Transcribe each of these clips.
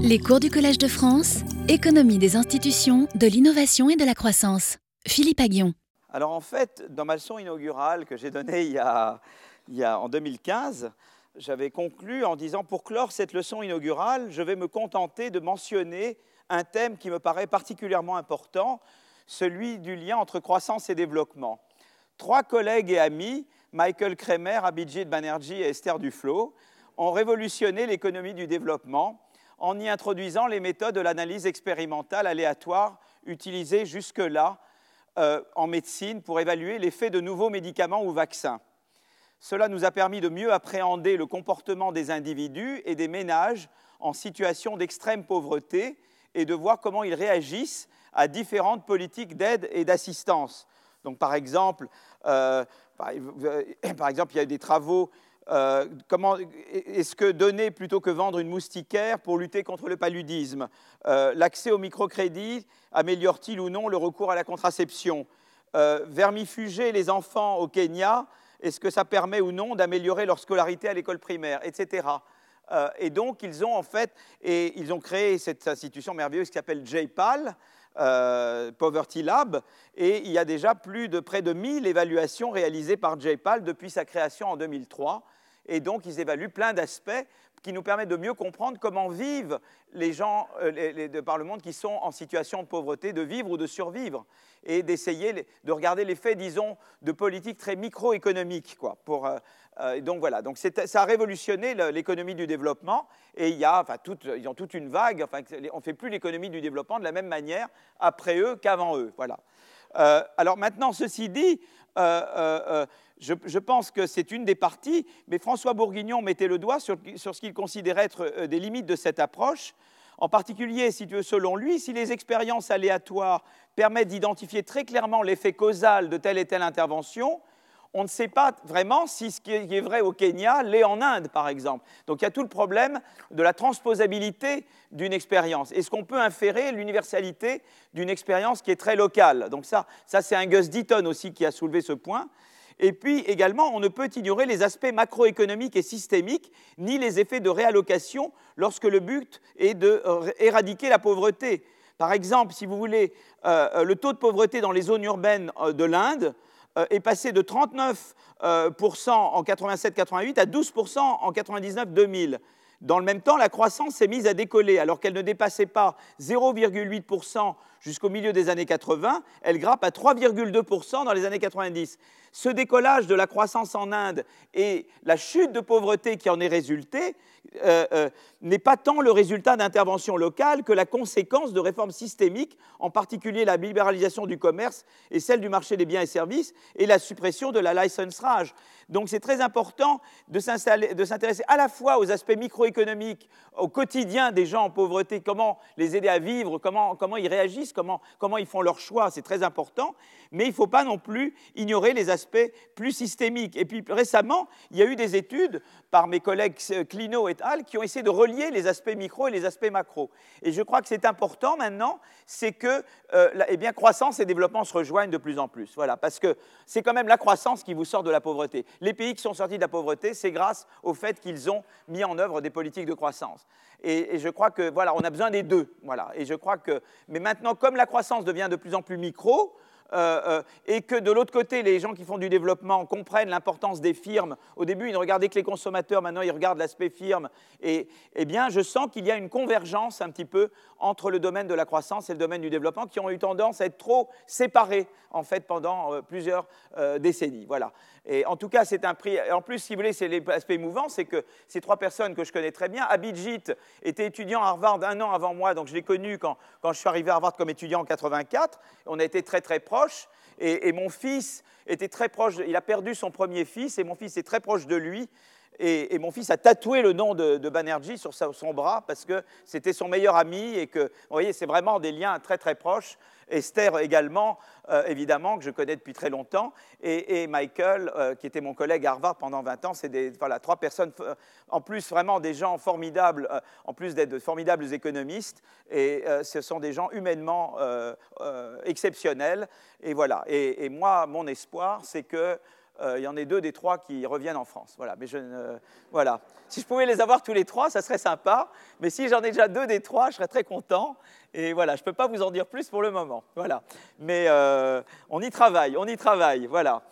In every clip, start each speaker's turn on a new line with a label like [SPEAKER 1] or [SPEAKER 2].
[SPEAKER 1] Les cours du Collège de France, économie des institutions, de l'innovation et de la croissance. Philippe Aguillon.
[SPEAKER 2] Alors en fait, dans ma leçon inaugurale que j'ai donnée il y a, en 2015, j'avais conclu en disant pour clore cette leçon inaugurale, je vais me contenter de mentionner un thème qui me paraît particulièrement important, celui du lien entre croissance et développement. Trois collègues et amis, Michael Kremer, Abhijit Banerjee et Esther Duflo, ont révolutionné l'économie du développement en y introduisant les méthodes de l'analyse expérimentale aléatoire utilisées jusque-là euh, en médecine pour évaluer l'effet de nouveaux médicaments ou vaccins. Cela nous a permis de mieux appréhender le comportement des individus et des ménages en situation d'extrême pauvreté et de voir comment ils réagissent à différentes politiques d'aide et d'assistance. Donc, par exemple, euh, par, par, exemple, il y a des travaux euh, est-ce que donner plutôt que vendre une moustiquaire pour lutter contre le paludisme? Euh, L'accès au microcrédit améliore-t-il ou non le recours à la contraception? Euh, Vermifuger les enfants au Kenya, est-ce que ça permet ou non d'améliorer leur scolarité à l'école primaire, etc. et donc, ils ont en fait, et ils ont créé cette institution merveilleuse qui s'appelle JPAL, Poverty Lab, et il y a déjà plus de près de 1000 évaluations réalisées par JPAL depuis sa création en 2003 et donc ils évaluent plein d'aspects qui nous permettent de mieux comprendre comment vivent les gens euh, de par le monde qui sont en situation de pauvreté, de vivre ou de survivre, et d'essayer de regarder l'effet, disons, de politiques très microéconomiques. Quoi, pour, euh, euh, donc voilà, donc ça a révolutionné l'économie du développement, et il y a, enfin, ils ont toute une vague, enfin, on ne fait plus l'économie du développement de la même manière après eux qu'avant eux. Voilà. alors maintenant, ceci dit, je, pense que c'est une des parties, mais François Bourguignon mettait le doigt sur, ce qu'il considérait être euh, des limites de cette approche. En particulier, si selon lui, si les expériences aléatoires permettent d'identifier très clairement l'effet causal de telle et telle intervention, on ne sait pas vraiment si ce qui est vrai au Kenya l'est en Inde, par exemple. Donc il y a tout le problème de la transposabilité d'une expérience. Est-ce qu'on peut inférer l'universalité d'une expérience qui est très locale? Donc ça, ça c'est un Gus Deaton aussi qui a soulevé ce point. Et puis également, on ne peut ignorer les aspects macroéconomiques et systémiques, ni les effets de réallocation lorsque le but est d'éradiquer la pauvreté. Par exemple, si vous voulez, euh, euh, le taux de pauvreté dans les zones urbaines euh, de l'Inde est passé de 39% en 87-88 à 12% en 99-2000. Dans le même temps, la croissance s'est mise à décoller. Alors qu'elle ne dépassait pas 0,8% jusqu'au milieu des années 80, elle grappe à 3,2% dans les années 90. Ce décollage de la croissance en Inde et la chute de pauvreté qui en est résultée euh, euh, n'est pas tant le résultat d'interventions locales que la conséquence de réformes systémiques, en particulier la libéralisation du commerce et celle du marché des biens et services et la suppression de la license rage. Donc c'est très important de s'intéresser à la fois aux aspects microéconomiques, au quotidien des gens en pauvreté, comment les aider à vivre, comment, comment ils réagissent, comment, ils font leurs choix, c'est très important, mais il ne faut pas non plus ignorer les aspects plus systémiques. Et puis récemment, il y a eu des études par mes collègues Clino et al. qui ont essayé de relier les aspects micro et les aspects macro. Et je crois que c'est important maintenant, c'est que euh, eh bien, croissance et développement se rejoignent de plus en plus. Voilà, parce que c'est quand même la croissance qui vous sort de la pauvreté. Les pays qui sont sortis de la pauvreté, c'est grâce au fait qu'ils ont mis en œuvre des politiques de croissance. Et, je crois que voilà, on a besoin des deux. Voilà. Et je crois que, mais maintenant, comme la croissance devient de plus en plus micro, euh, euh, et que de l'autre côté, les gens qui font du développement comprennent l'importance des firmes. Au début, ils ne regardaient que les consommateurs, maintenant ils regardent l'aspect firme. Et eh bien, je sens qu'il y a une convergence un petit peu entre le domaine de la croissance et le domaine du développement qui ont eu tendance à être trop séparés en fait pendant euh, plusieurs décennies. Voilà. Et en tout cas, c'est un prix. En plus, si vous voulez, c'est l'aspect émouvant, c'est que ces trois personnes que je connais très bien, Abidjit était étudiant à Harvard un an avant moi, donc je l'ai connu quand, quand, je suis arrivé à Harvard comme étudiant en 84. On a été très très proches. Et, mon fils était très proche. Il a perdu son premier fils et mon fils est très proche de lui. Et, mon fils a tatoué le nom de, de Banerjee sur son bras parce que c'était son meilleur ami et que, vous voyez, c'est vraiment des liens très très proches. Esther également, euh, évidemment, que je connais depuis très longtemps, et, Michael, euh, qui était mon collègue à Harvard pendant 20 ans. C'est voilà, trois personnes, en plus vraiment des gens formidables, euh, en plus d'être de formidables économistes, et ce sont des gens humainement exceptionnels. Et voilà. Et moi, mon espoir, c'est que il y en a deux des trois qui reviennent en France. Voilà, mais je voilà. Si je pouvais les avoir tous les trois, ça serait sympa. Mais si j'en ai déjà deux des trois, je serais très content. Et voilà, je ne peux pas vous en dire plus pour le moment. Voilà. Mais on y travaille, on y travaille. Voilà.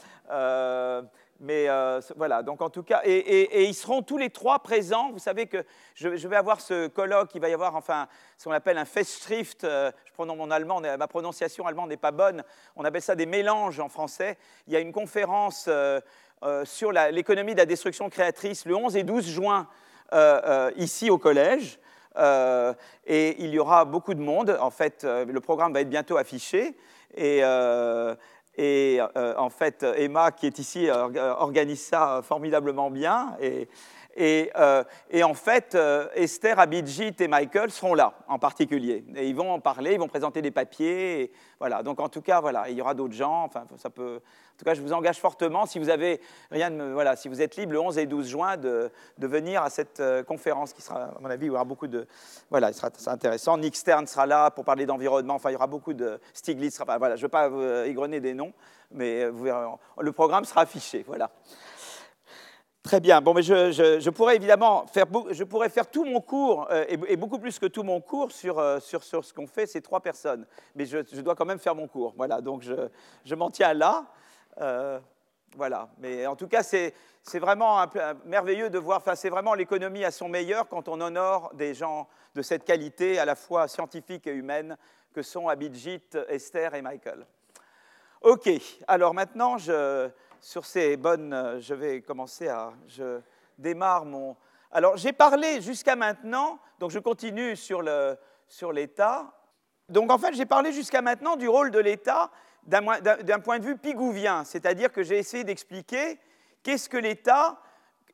[SPEAKER 2] Mais euh, voilà, donc en tout cas, et, ils seront tous les trois présents. Vous savez que je, vais avoir ce colloque, il va y avoir enfin ce qu'on appelle un Festschrift. Euh, je prends mon allemand, ma prononciation allemande n'est pas bonne. On appelle ça des mélanges en français. Il y a une conférence euh, sur l'économie de la destruction créatrice le 11 et 12 juin ici au collège. et il y aura beaucoup de monde. En fait, le programme va être bientôt affiché. Et, et euh, en fait, Emma, qui est ici, euh, organise ça formidablement bien. Euh, et, en fait, Esther, Abidjit et Michael seront là en particulier. Et ils vont en parler, ils vont présenter des papiers. voilà. Donc en tout cas, voilà, il y aura d'autres gens. Enfin, ça peut, en tout cas, je vous engage fortement, si vous avez rien de, voilà, si vous êtes libre le 11 et 12 juin, de, venir à cette euh, conférence qui sera, à mon avis, il y aura beaucoup de, voilà, il sera, intéressant. Nick Stern sera là pour parler d'environnement. Enfin, il y aura beaucoup de Stiglitz. Sera, voilà, je ne veux pas euh, égrener des noms, mais euh, le programme sera affiché. Voilà. Très bien. Bon, mais je, je, pourrais évidemment faire, je tout mon cours, et, beaucoup plus que tout mon cours, sur, sur ce qu'ont fait ces trois personnes. Mais je, je, dois quand même faire mon cours. Voilà, donc je, m'en tiens là. Euh, voilà. Mais en tout cas, c'est vraiment merveilleux de voir, c'est vraiment l'économie à son meilleur quand on honore des gens de cette qualité, à la fois scientifique et humaine, que sont Abhijit, Esther et Michael. OK, alors maintenant, je, sur ces bonnes, je vais commencer à, je démarre mon... Alors, j'ai parlé jusqu'à maintenant, donc je continue sur l'État. donc, en fait, j'ai parlé jusqu'à maintenant du rôle de l'État d'un point de vue pigouvien, c'est-à-dire que j'ai essayé d'expliquer qu'est-ce que l'État,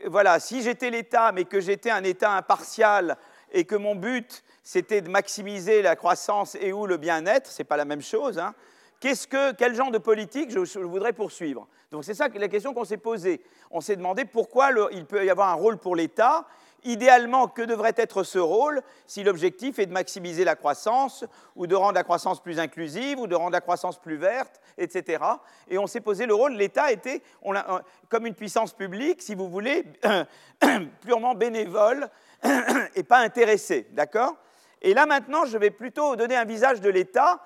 [SPEAKER 2] voilà, si j'étais l'État, mais que j'étais un État impartial et que mon but c'était de maximiser la croissance et ou le bien-être, c'est pas la même chose. Hein, que, quel genre de politique je, voudrais poursuivre? Donc c'est ça la question qu'on s'est posée. On s'est demandé pourquoi il peut y avoir un rôle pour l'État Idéalement, que devrait être ce rôle si l'objectif est de maximiser la croissance ou de rendre la croissance plus inclusive ou de rendre la croissance plus verte, etc. Et on s'est posé le rôle, l'État était comme une puissance publique, si vous voulez, purement bénévole et pas intéressé, d'accord? Et là maintenant, je vais plutôt donner un visage de l'État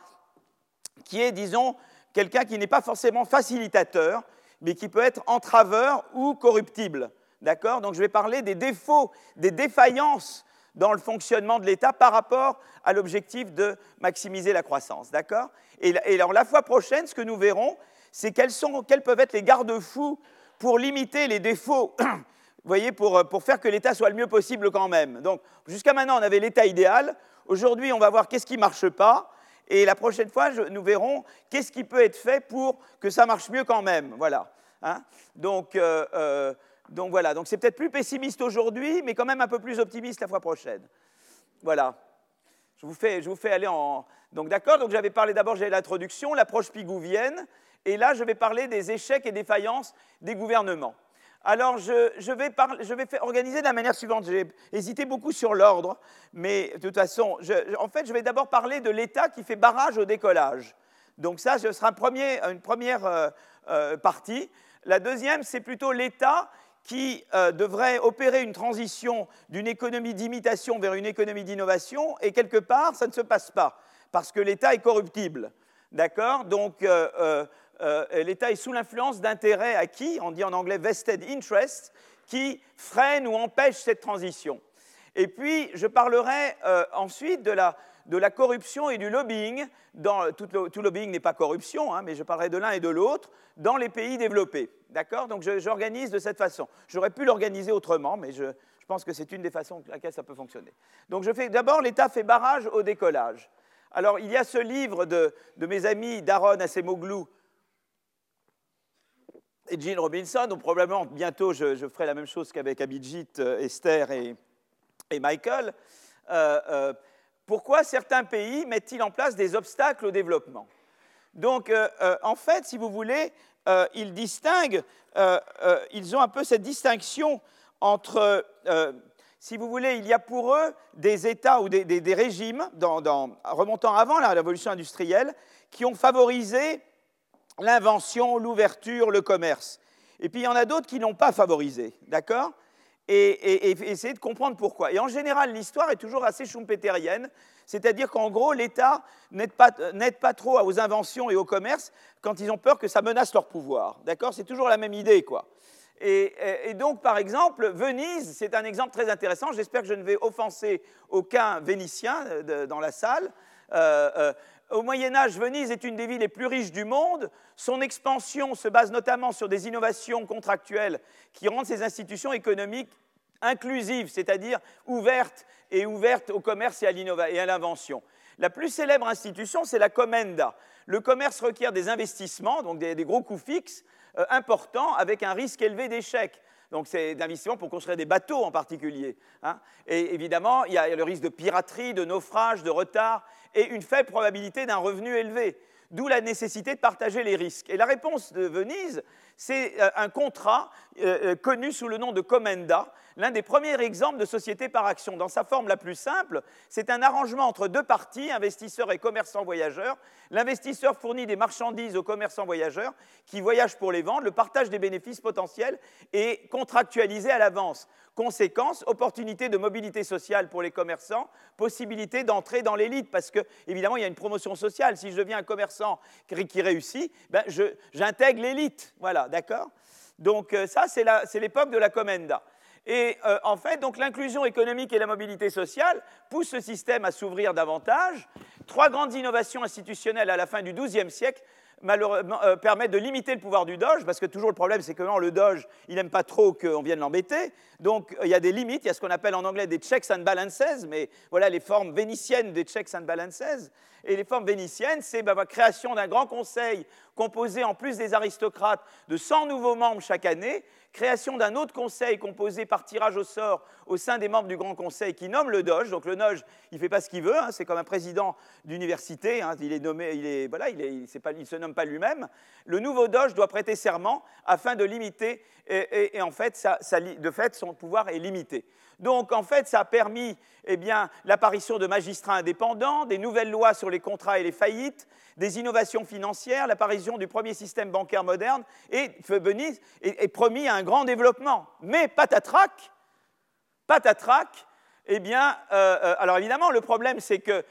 [SPEAKER 2] qui est, disons, quelqu'un qui n'est pas forcément facilitateur, mais qui peut être entraveur ou corruptible. D'accord? Donc je vais parler des défauts, des défaillances dans le fonctionnement de l'État par rapport à l'objectif de maximiser la croissance. D'accord? Et, alors la fois prochaine, ce que nous verrons, c'est quels, quels peuvent être les garde-fous pour limiter les défauts vous voyez, pour, pour faire que l'État soit le mieux possible quand même. Donc, jusqu'à maintenant, on avait l'État idéal. Aujourd'hui, on va voir qu'est-ce qui ne marche pas. Et la prochaine fois, nous verrons qu'est-ce qui peut être fait pour que ça marche mieux quand même. Voilà. Hein donc, euh, euh, donc voilà, donc c'est peut-être plus pessimiste aujourd'hui, mais quand même un peu plus optimiste la fois prochaine. Voilà. Je vous fais, je vous fais aller en. Donc d'accord, donc j'avais parlé d'abord, j'ai l'introduction, l'approche pigouvienne, et là je vais parler des échecs et défaillances des gouvernements. Alors je, vais, organiser de la manière suivante. J'ai hésité beaucoup sur l'ordre, mais de toute façon, en fait, je vais d'abord parler de l'État qui fait barrage au décollage. Donc ça, ce sera une première euh, euh, partie. La deuxième, c'est plutôt l'État qui euh, devrait opérer une transition d'une économie d'imitation vers une économie d'innovation, et quelque part, ça ne se passe pas, parce que l'État est corruptible. D'accord? Donc, euh, l'État est sous l'influence d'intérêts acquis, on dit en anglais vested interest, qui freinent ou empêchent cette transition. Et puis, je parlerai ensuite de la, corruption et du lobbying. Tout, lobbying n'est pas corruption, hein, mais je parlerai de l'un et de l'autre dans les pays développés. D'accord? Donc j'organise de cette façon. J'aurais pu l'organiser autrement, mais je, pense que c'est une des façons laquelle ça peut fonctionner. Donc je fais d'abord l'État fait barrage au décollage. Alors il y a ce livre de, mes amis Daron Acemoglu et Robinson, donc probablement bientôt je, ferai la même chose qu'avec Abhijit, euh, Esther et, Michael. Euh, euh, pourquoi certains pays mettent-ils en place des obstacles au développement? Donc, en fait, si vous voulez, ils distinguent, ils ont un peu cette distinction entre, si vous voulez, il y a pour eux des États ou des, régimes, remontant avant la révolution industrielle, qui ont favorisé l'invention, l'ouverture, le commerce. Et puis il y en a d'autres qui n'ont pas favorisé, d'accord? Et, essayer de comprendre pourquoi. Et en général, l'histoire est toujours assez schumpeterienne, c'est-à-dire qu'en gros, l'État n'aide pas, pas, trop aux inventions et au commerce quand ils ont peur que ça menace leur pouvoir. D'accord? C'est toujours la même idée, quoi. Et, donc, par exemple, Venise, c'est un exemple très intéressant. J'espère que je ne vais offenser aucun Vénitien euh, dans la salle. Euh, euh, au Moyen Âge, Venise est une des villes les plus riches du monde. Son expansion se base notamment sur des innovations contractuelles qui rendent ses institutions économiques inclusives, c'est-à-dire ouvertes et ouvertes au commerce et à l'invention. La plus célèbre institution, c'est la Commenda. Le commerce requiert des investissements, donc des gros coûts fixes, euh, important avec un risque élevé d'échec. Donc c'est d'investissement pour construire des bateaux en particulier. Hein. Et évidemment, il y a le risque de piraterie, de naufrage, de retard et une faible probabilité d'un revenu élevé. D'où la nécessité de partager les risques. Et la réponse de Venise, c'est euh, un contrat euh, connu sous le nom de Commenda, l'un des premiers exemples de société par action. Dans sa forme la plus simple, c'est un arrangement entre deux parties, investisseurs et commerçants voyageurs. L'investisseur fournit des marchandises aux commerçants voyageurs qui voyagent pour les vendre. Le partage des bénéfices potentiels est contractualisé à l'avance. Conséquence, opportunité de mobilité sociale pour les commerçants, possibilité d'entrer dans l'élite, parce que évidemment il y a une promotion sociale. Si je deviens un commerçant qui réussit, ben j'intègre l'élite. Voilà, d'accord? Donc euh, ça, c'est l'époque de la Commenda. Et euh, en fait, donc l'inclusion économique et la mobilité sociale poussent ce système à s'ouvrir davantage. Trois grandes innovations institutionnelles à la fin du XIIe siècle malheureusement, euh, permettent de limiter le pouvoir du Doge, parce que toujours le problème, c'est que le Doge, il n'aime pas trop qu'on vienne l'embêter. Donc il y a des limites, il y a ce qu'on appelle en anglais des checks and balances, mais voilà les formes vénitiennes des checks and balances. Et les formes vénitiennes, c'est la bah, création d'un grand conseil composé, en plus des aristocrates, de 100 nouveaux membres chaque année, création d'un autre conseil composé par tirage au sort au sein des membres du Grand Conseil qui nomme le Doge. Donc le Doge, il ne fait pas ce qu'il veut, hein, c'est comme un président d'université, hein, il est se nomme pas lui-même. Le nouveau Doge doit prêter serment afin de limiter, et, en fait, de fait, son pouvoir est limité. Donc, en fait, ça a permis eh l'apparition de magistrats indépendants, des nouvelles lois sur les contrats et les faillites, des innovations financières, l'apparition du premier système bancaire moderne, et est, promis à un grand développement. Mais patatrac, patatrac, eh bien, euh, euh, alors évidemment, le problème, c'est que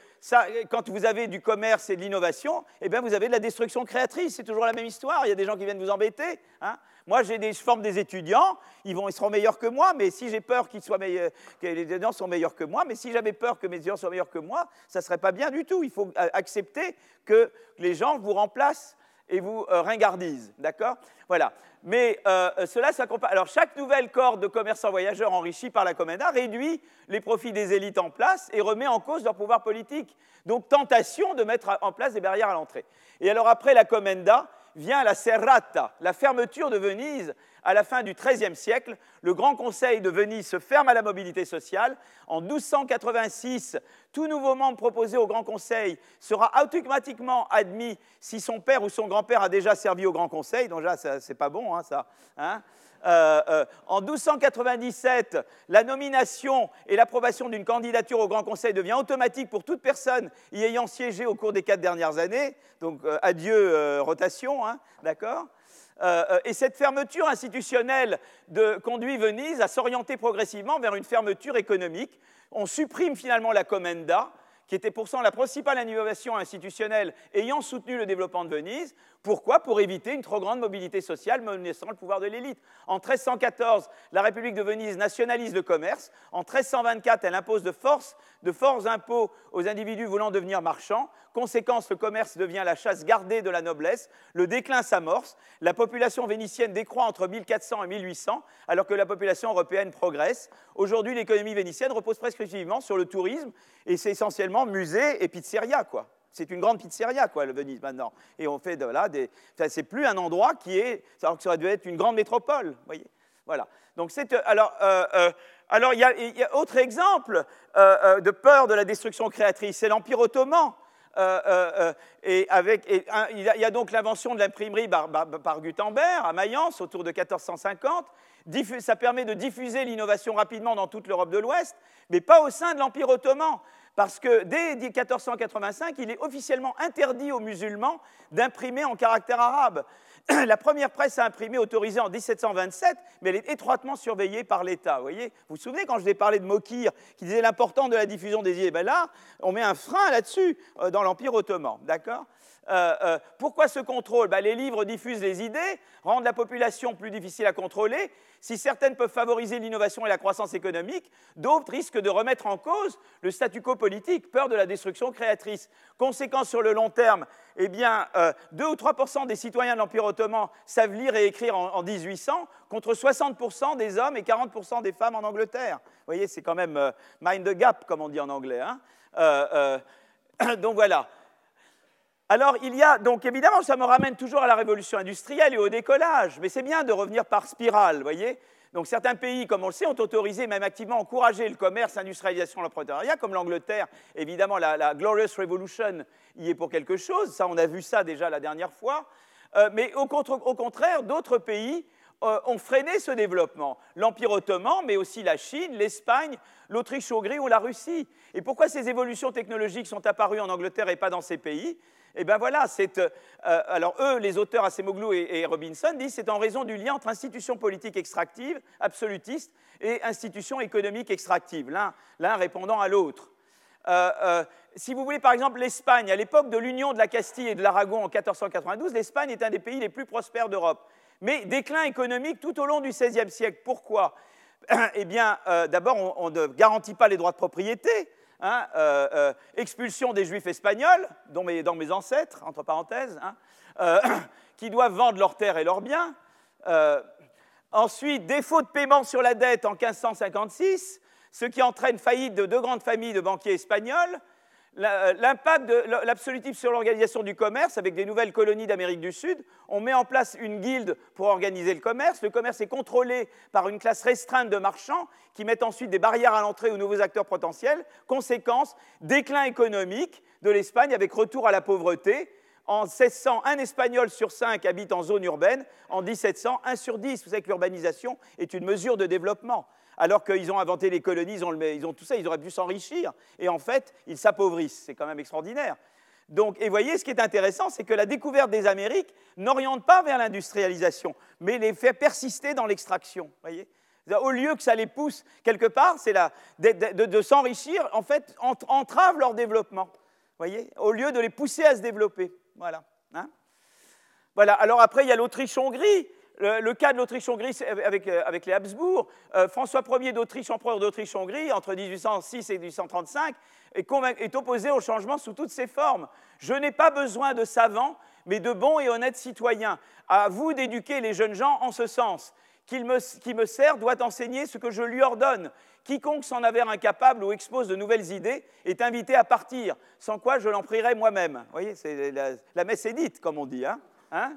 [SPEAKER 2] quand vous avez du commerce et de l'innovation, eh bien, vous avez de la destruction créatrice. C'est toujours la même histoire. Il y a des gens qui viennent vous embêter. Hein. Moi, j'ai des, je forme des étudiants, ils, vont, ils seront meilleurs que moi, mais si j'ai peur qu'ils soient meilleurs, que les étudiants soient meilleurs que moi, mais si j'avais peur que mes étudiants soient meilleurs que moi, ça ne serait pas bien du tout. Il faut accepter que les gens vous remplacent et vous euh, ringardisent, d'accord? Voilà. Mais euh, cela s'accompagne. Alors, chaque nouvelle corde de commerçants voyageurs enrichis par la Comenda réduit les profits des élites en place et remet en cause leur pouvoir politique. Donc, tentation de mettre en place des barrières à l'entrée. Et alors, après la Comenda, vient la serrata, la fermeture de Venise à la fin du XIIIe siècle. Le Grand Conseil de Venise se ferme à la mobilité sociale. En 1286, tout nouveau membre proposé au Grand Conseil sera automatiquement admis si son père ou son grand-père a déjà servi au Grand Conseil. Donc là, c'est pas bon, hein, ça. Hein euh, euh, en 1297, la nomination et l'approbation d'une candidature au Grand Conseil devient automatique pour toute personne y ayant siégé au cours des quatre dernières années. Donc, euh, adieu rotation, hein, d'accord et cette fermeture institutionnelle conduit Venise à s'orienter progressivement vers une fermeture économique. On supprime finalement la commenda, qui était pourtant la principale innovation institutionnelle ayant soutenu le développement de Venise. Pourquoi? Pour éviter une trop grande mobilité sociale menaçant le pouvoir de l'élite. En 1314, la République de Venise nationalise le commerce. En 1324, elle impose de force de forts impôts aux individus voulant devenir marchands. Conséquence, le commerce devient la chasse gardée de la noblesse. Le déclin s'amorce. La population vénitienne décroît entre 1400 et 1800, alors que la population européenne progresse. Aujourd'hui, l'économie vénitienne repose presque exclusivement sur le tourisme, et c'est essentiellement musée et pizzeria, quoi c'est une grande pizzeria, quoi, le Venise maintenant. Et on fait de des. C'est plus un endroit qui est. Alors que ça aurait dû être une grande métropole, voyez. Voilà. Donc c'est. Euh, alors. Euh, euh, alors, il y, a, autre exemple de peur de la destruction créatrice, c'est l'Empire ottoman. Il, y a, donc l'invention de l'imprimerie par, Gutenberg à Mayence autour de 1450. ça permet de diffuser l'innovation rapidement dans toute l'Europe de l'Ouest, mais pas au sein de l'Empire ottoman. parce que dès 1485, il est officiellement interdit aux musulmans d'imprimer en caractère arabe. La première presse à imprimer autorisée en 1727, mais elle est étroitement surveillée par l'État. Vous voyez Vous vous souvenez quand je vous ai parlé de Mokir, qui disait l'important de la diffusion des idées ben là, on met un frein là-dessus euh, dans l'Empire ottoman. D'accord? Euh, euh, pourquoi ce contrôle? Ben, Les livres diffusent les idées, rendent la population plus difficile à contrôler. Si certaines peuvent favoriser l'innovation et la croissance économique, d'autres risquent de remettre en cause le statu quo politique, peur de la destruction créatrice. Conséquence sur le long terme, eh bien, 2 euh, ou 3% des citoyens de l'Empire savent lire et écrire en, en 1800, contre 60 des hommes et 40 des femmes en Angleterre. Vous voyez, c'est quand même mind the gap, comme on dit en anglais. Hein donc voilà. Alors, il y a, donc évidemment, ça me ramène toujours à la révolution industrielle et au décollage, mais c'est bien de revenir par spirale, vous voyez donc certains pays, comme on le sait, ont autorisé, même activement encouragé le commerce, l'industrialisation, l'entrepreneuriat, comme l'Angleterre. Évidemment, la, Glorious Revolution y est pour quelque chose. Ça, on a vu ça déjà la dernière fois. Euh, mais au, contraire, d'autres pays euh, ont freiné ce développement. L'Empire ottoman, mais aussi la Chine, l'Espagne, l'Autriche-Hongrie ou la Russie. Et pourquoi ces évolutions technologiques sont apparues en Angleterre et pas dans ces pays? Eh bien voilà, c'est. Euh, alors eux, les auteurs Acemoglu et, et Robinson disent c'est en raison du lien entre institutions politiques extractives, absolutistes, et institutions économiques extractives, l'un répondant à l'autre. Euh, euh, si vous voulez, par exemple, l'Espagne, à l'époque de l'union de la Castille et de l'Aragon en 1492, l'Espagne est un des pays les plus prospères d'Europe. Mais déclin économique tout au long du XVIe siècle. Pourquoi? Eh bien, d'abord, on, ne garantit pas les droits de propriété. Hein, euh, euh, expulsion des juifs espagnols, dont mes, dans mes ancêtres, entre parenthèses, hein, euh, qui doivent vendre leurs terres et leurs biens. ensuite, défaut de paiement sur la dette en 1556, ce qui entraîne faillite de deux grandes familles de banquiers espagnols. Euh, l'impact de l'absolutisme sur l'organisation du commerce avec des nouvelles colonies d'Amérique du Sud. On met en place une guilde pour organiser le commerce. Le commerce est contrôlé par une classe restreinte de marchands qui mettent ensuite des barrières à l'entrée aux nouveaux acteurs potentiels. Conséquence, déclin économique de l'Espagne avec retour à la pauvreté. En 1600, un Espagnol sur cinq habite en zone urbaine. En 1700, un sur dix. Vous savez que l'urbanisation est une mesure de développement alors qu'ils ont inventé les colonies, ils ont, tout ça, ils auraient pu s'enrichir. Et en fait, ils s'appauvrissent. C'est quand même extraordinaire. Donc, et voyez, ce qui est intéressant, c'est que la découverte des Amériques n'oriente pas vers l'industrialisation, mais les fait persister dans l'extraction. Voyez Au lieu que ça les pousse quelque part, c'est de, de, s'enrichir, en fait, entrave leur développement. Voyez Au lieu de les pousser à se développer. Voilà. Hein voilà. Alors après, il y a l'Autriche-Hongrie le, cas de l'Autriche-Hongrie avec, euh, avec, les Habsbourg, euh, François Ier d'Autriche, empereur d'Autriche-Hongrie, entre 1806 et 1835, est, opposé au changement sous toutes ses formes. Je n'ai pas besoin de savants, mais de bons et honnêtes citoyens. À vous d'éduquer les jeunes gens en ce sens. Qui me, qui me sert doit enseigner ce que je lui ordonne. Quiconque s'en avère incapable ou expose de nouvelles idées est invité à partir, sans quoi je l'en prierai moi-même. Vous voyez, la, la, messe est dite, comme on dit. Hein, hein?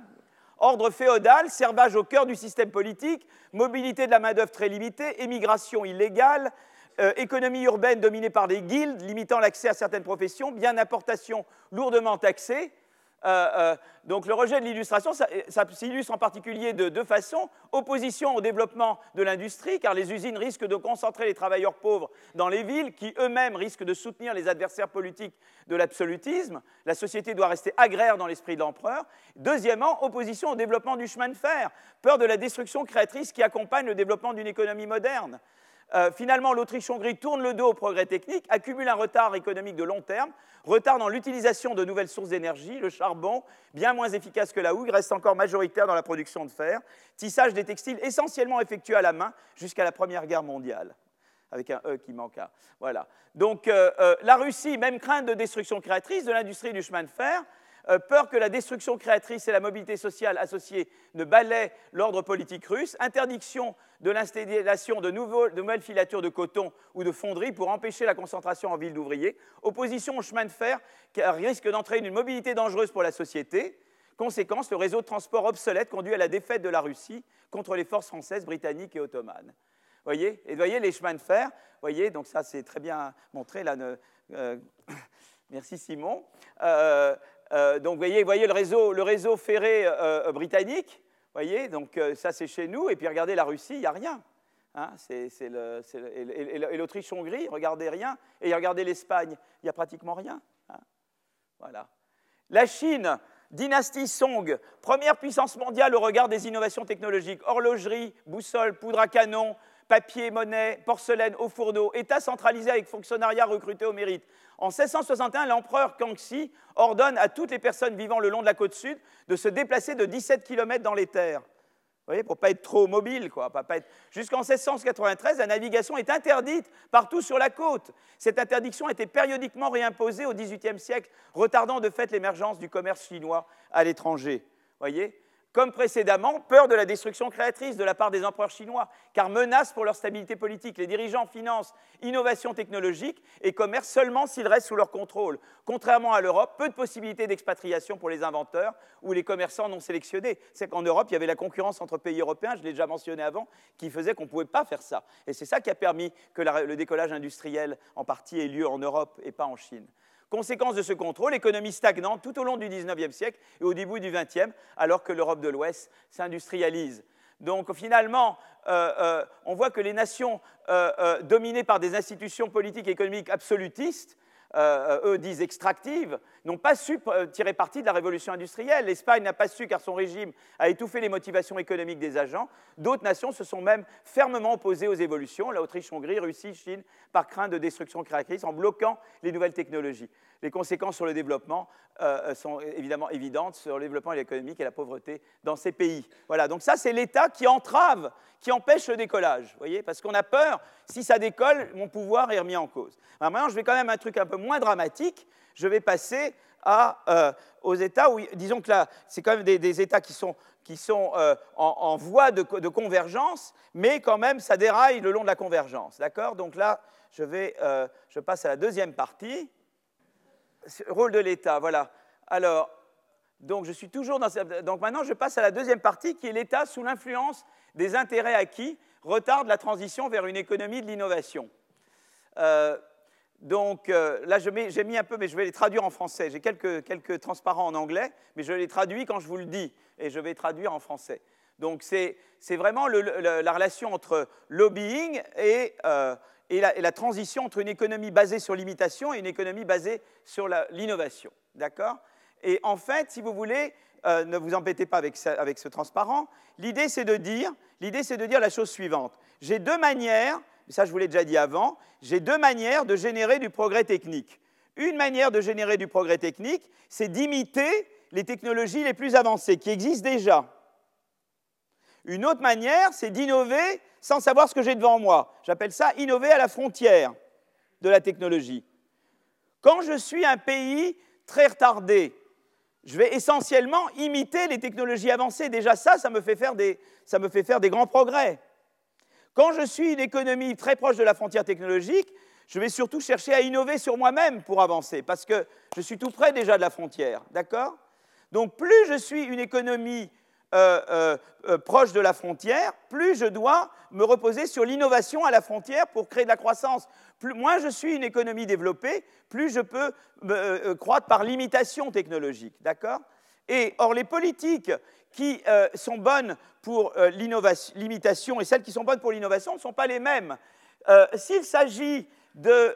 [SPEAKER 2] Ordre féodal, servage au cœur du système politique, mobilité de la main-d'œuvre très limitée, émigration illégale, euh, économie urbaine dominée par des guildes limitant l'accès à certaines professions, bien d'importation lourdement taxée, euh, euh, donc le rejet de l'illustration, ça, s'illustre en particulier de deux façons. Opposition au développement de l'industrie, car les usines risquent de concentrer les travailleurs pauvres dans les villes, qui eux-mêmes risquent de soutenir les adversaires politiques de l'absolutisme. La société doit rester agraire dans l'esprit de l'empereur. Deuxièmement, opposition au développement du chemin de fer, peur de la destruction créatrice qui accompagne le développement d'une économie moderne. Euh, finalement, l'Autriche-Hongrie tourne le dos au progrès technique, accumule un retard économique de long terme, retard dans l'utilisation de nouvelles sources d'énergie, le charbon, bien moins efficace que la houille, reste encore majoritaire dans la production de fer, tissage des textiles essentiellement effectué à la main jusqu'à la Première Guerre mondiale, avec un E qui manqua. Voilà. Donc euh, euh, la Russie, même crainte de destruction créatrice de l'industrie du chemin de fer, euh, peur que la destruction créatrice et la mobilité sociale associée ne balaient l'ordre politique russe, interdiction de l'installation de, nouvelles filatures de coton ou de fonderies pour empêcher la concentration en ville d'ouvriers, opposition au chemin de fer qui risque d'entraîner une mobilité dangereuse pour la société. Conséquence, le réseau de transport obsolète conduit à la défaite de la Russie contre les forces françaises, britanniques et ottomanes. Voyez Et voyez les chemins de fer, voyez, donc ça c'est très bien montré là. Euh, merci Simon. Euh, euh, donc, vous voyez, voyez le, réseau, le réseau ferré euh, euh, britannique, voyez, donc ça c'est chez nous, et puis regardez la Russie, il n'y a rien. Hein, et l'Autriche-Hongrie, regardez rien. Et regardez l'Espagne, il n'y a pratiquement rien. Hein. voilà. La Chine, dynastie Song, première puissance mondiale au regard des innovations technologiques. Horlogerie, boussole, poudre à canon, papier, monnaie, porcelaine, au fourneau, État centralisé avec fonctionnariat recruté au mérite. En 1661, l'empereur Kangxi ordonne à toutes les personnes vivant le long de la côte sud de se déplacer de 17 km dans les terres. Vous voyez, pour pas être trop mobile. Jusqu'en 1693, la navigation est interdite partout sur la côte. Cette interdiction a été périodiquement réimposée au XVIIIe siècle, retardant de fait l'émergence du commerce chinois à l'étranger. Voyez comme précédemment, peur de la destruction créatrice de la part des empereurs chinois, car menace pour leur stabilité politique. Les dirigeants financent innovation technologique et commerce seulement s'ils restent sous leur contrôle. Contrairement à l'Europe, peu de possibilités d'expatriation pour les inventeurs ou les commerçants non sélectionnés. C'est qu'en Europe, il y avait la concurrence entre pays européens, je l'ai déjà mentionné avant, qui faisait qu'on ne pouvait pas faire ça. Et c'est ça qui a permis que le décollage industriel en partie ait lieu en Europe et pas en Chine. Conséquence de ce contrôle, l'économie stagnante tout au long du XIXe siècle et au début du XXe, alors que l'Europe de l'Ouest s'industrialise. Donc finalement, euh, euh, on voit que les nations euh, dominées par des institutions politiques et économiques absolutistes eux disent extractives, n'ont pas su euh, tirer parti de la révolution industrielle. L'Espagne n'a pas su car son régime a étouffé les motivations économiques des agents. D'autres nations se sont même fermement opposées aux évolutions, l'Autriche, Hongrie, Russie, Chine, par crainte de destruction créatrice, en bloquant les nouvelles technologies. Les conséquences sur le développement euh, sont évidemment évidentes sur le développement économique et la pauvreté dans ces pays. Voilà, donc ça c'est l'État qui entrave, qui empêche le décollage, voyez, parce qu'on a peur, si ça décolle, mon pouvoir est remis en cause. maintenant, je vais quand même un truc un peu moins dramatique, je vais passer euh, aux États où, disons que là, c'est quand même des, États qui sont, euh, en, voie de, convergence, mais quand même, ça déraille le long de la convergence. D'accord? Donc là, je, vais, euh, je passe à la deuxième partie. Rôle de l'État, voilà. Alors, donc je suis toujours dans Donc maintenant, je passe à la deuxième partie qui est l'État sous l'influence des intérêts acquis retarde la transition vers une économie de l'innovation. Donc euh, là, j'ai mis un peu, mais je vais les traduire en français. J'ai quelques, transparents en anglais, mais je les traduis quand je vous le dis, et je vais traduire en français. Donc c'est vraiment la relation entre lobbying et, euh, la, transition entre une économie basée sur l'imitation et une économie basée sur l'innovation. D'accord? Et en fait, si vous voulez, euh, ne vous embêtez pas avec, avec ce transparent. L'idée, c'est de dire, l'idée, c'est de dire la chose suivante. J'ai deux manières ça je vous l'ai déjà dit avant, j'ai deux manières de générer du progrès technique. Une manière de générer du progrès technique, c'est d'imiter les technologies les plus avancées qui existent déjà. Une autre manière, c'est d'innover sans savoir ce que j'ai devant moi. J'appelle ça innover à la frontière de la technologie. Quand je suis un pays très retardé, je vais essentiellement imiter les technologies avancées. Déjà ça, ça me fait faire des, ça me fait faire des grands progrès. Quand je suis une économie très proche de la frontière technologique, je vais surtout chercher à innover sur moi-même pour avancer, parce que je suis tout près déjà de la frontière, d'accord? Donc plus je suis une économie euh, euh, euh, proche de la frontière, plus je dois me reposer sur l'innovation à la frontière pour créer de la croissance. Plus, moins je suis une économie développée, plus je peux croître par l'imitation technologique, d'accord? Et or les politiques qui sont bonnes pour l'imitation et celles qui sont bonnes pour l'innovation ne sont pas les mêmes. S'il s'agit de,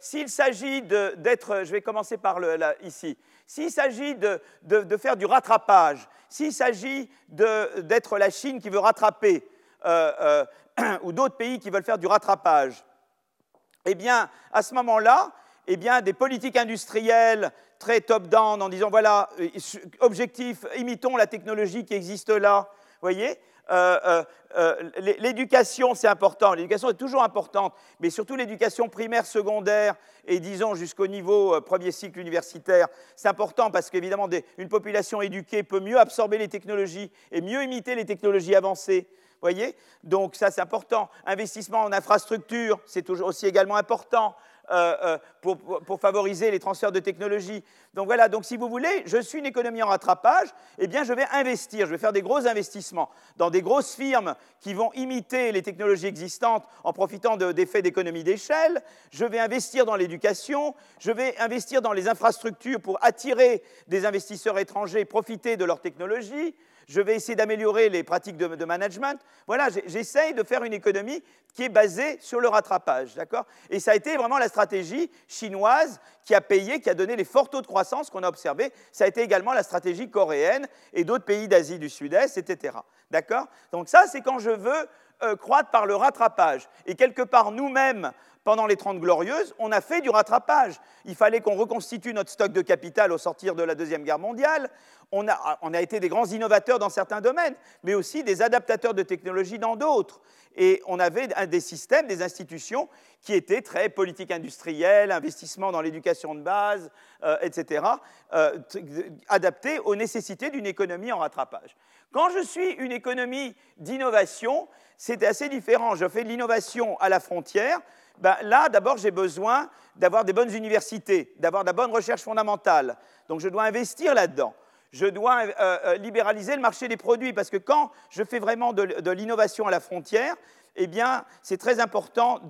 [SPEAKER 2] s'il s'agit d'être, je vais commencer par le, là, ici, s'il s'agit de, faire du rattrapage, s'il s'agit d'être la Chine qui veut rattraper, ou d'autres pays qui veulent faire du rattrapage, eh bien, à ce moment-là, eh bien, des politiques industrielles très top-down en disant voilà, euh, objectif, imitons la technologie qui existe là. Voyez euh, euh, L'éducation, c'est important. L'éducation est toujours importante, mais surtout l'éducation primaire, secondaire et disons jusqu'au niveau premier cycle universitaire. C'est important parce qu'évidemment, une population éduquée peut mieux absorber les technologies et mieux imiter les technologies avancées. Voyez? Donc ça, c'est important. Investissement en infrastructure, c'est aussi également important. Euh, euh, pour, favoriser les transferts de technologie. Donc voilà, donc si vous voulez, je suis une économie en rattrapage, eh bien je vais investir, je vais faire des gros investissements dans des grosses firmes qui vont imiter les technologies existantes en profitant d'effets d'économie d'échelle, je vais investir dans l'éducation, je vais investir dans les infrastructures pour attirer des investisseurs étrangers, profiter de leurs technologies, je vais essayer d'améliorer les pratiques de, management. Voilà, j'essaye de faire une économie qui est basée sur le rattrapage, d'accord? Et ça a été vraiment la stratégie chinoise qui a payé, qui a donné les forts taux de croissance qu'on a observés. Ça a été également la stratégie coréenne et d'autres pays d'Asie du Sud-Est, etc. D'accord? Donc ça, c'est quand je veux euh, croître par le rattrapage. Et quelque part, nous-mêmes, pendant les Trente Glorieuses, on a fait du rattrapage. Il fallait qu'on reconstitue notre stock de capital au sortir de la Deuxième Guerre mondiale. On a, on a, été des grands innovateurs dans certains domaines, mais aussi des adaptateurs de technologie dans d'autres. Et on avait des systèmes, des institutions qui étaient très politique industrielle, investissement dans l'éducation de base, euh, etc., euh, adaptés aux nécessités d'une économie en rattrapage. Quand je suis une économie d'innovation, c'est assez différent. Je fais de l'innovation à la frontière, ben, là, d'abord, j'ai besoin d'avoir des bonnes universités, d'avoir de la bonne recherche fondamentale. Donc, je dois investir là-dedans. Je dois euh, euh, libéraliser le marché des produits, parce que quand je fais vraiment de, l'innovation à la frontière, eh bien, c'est très important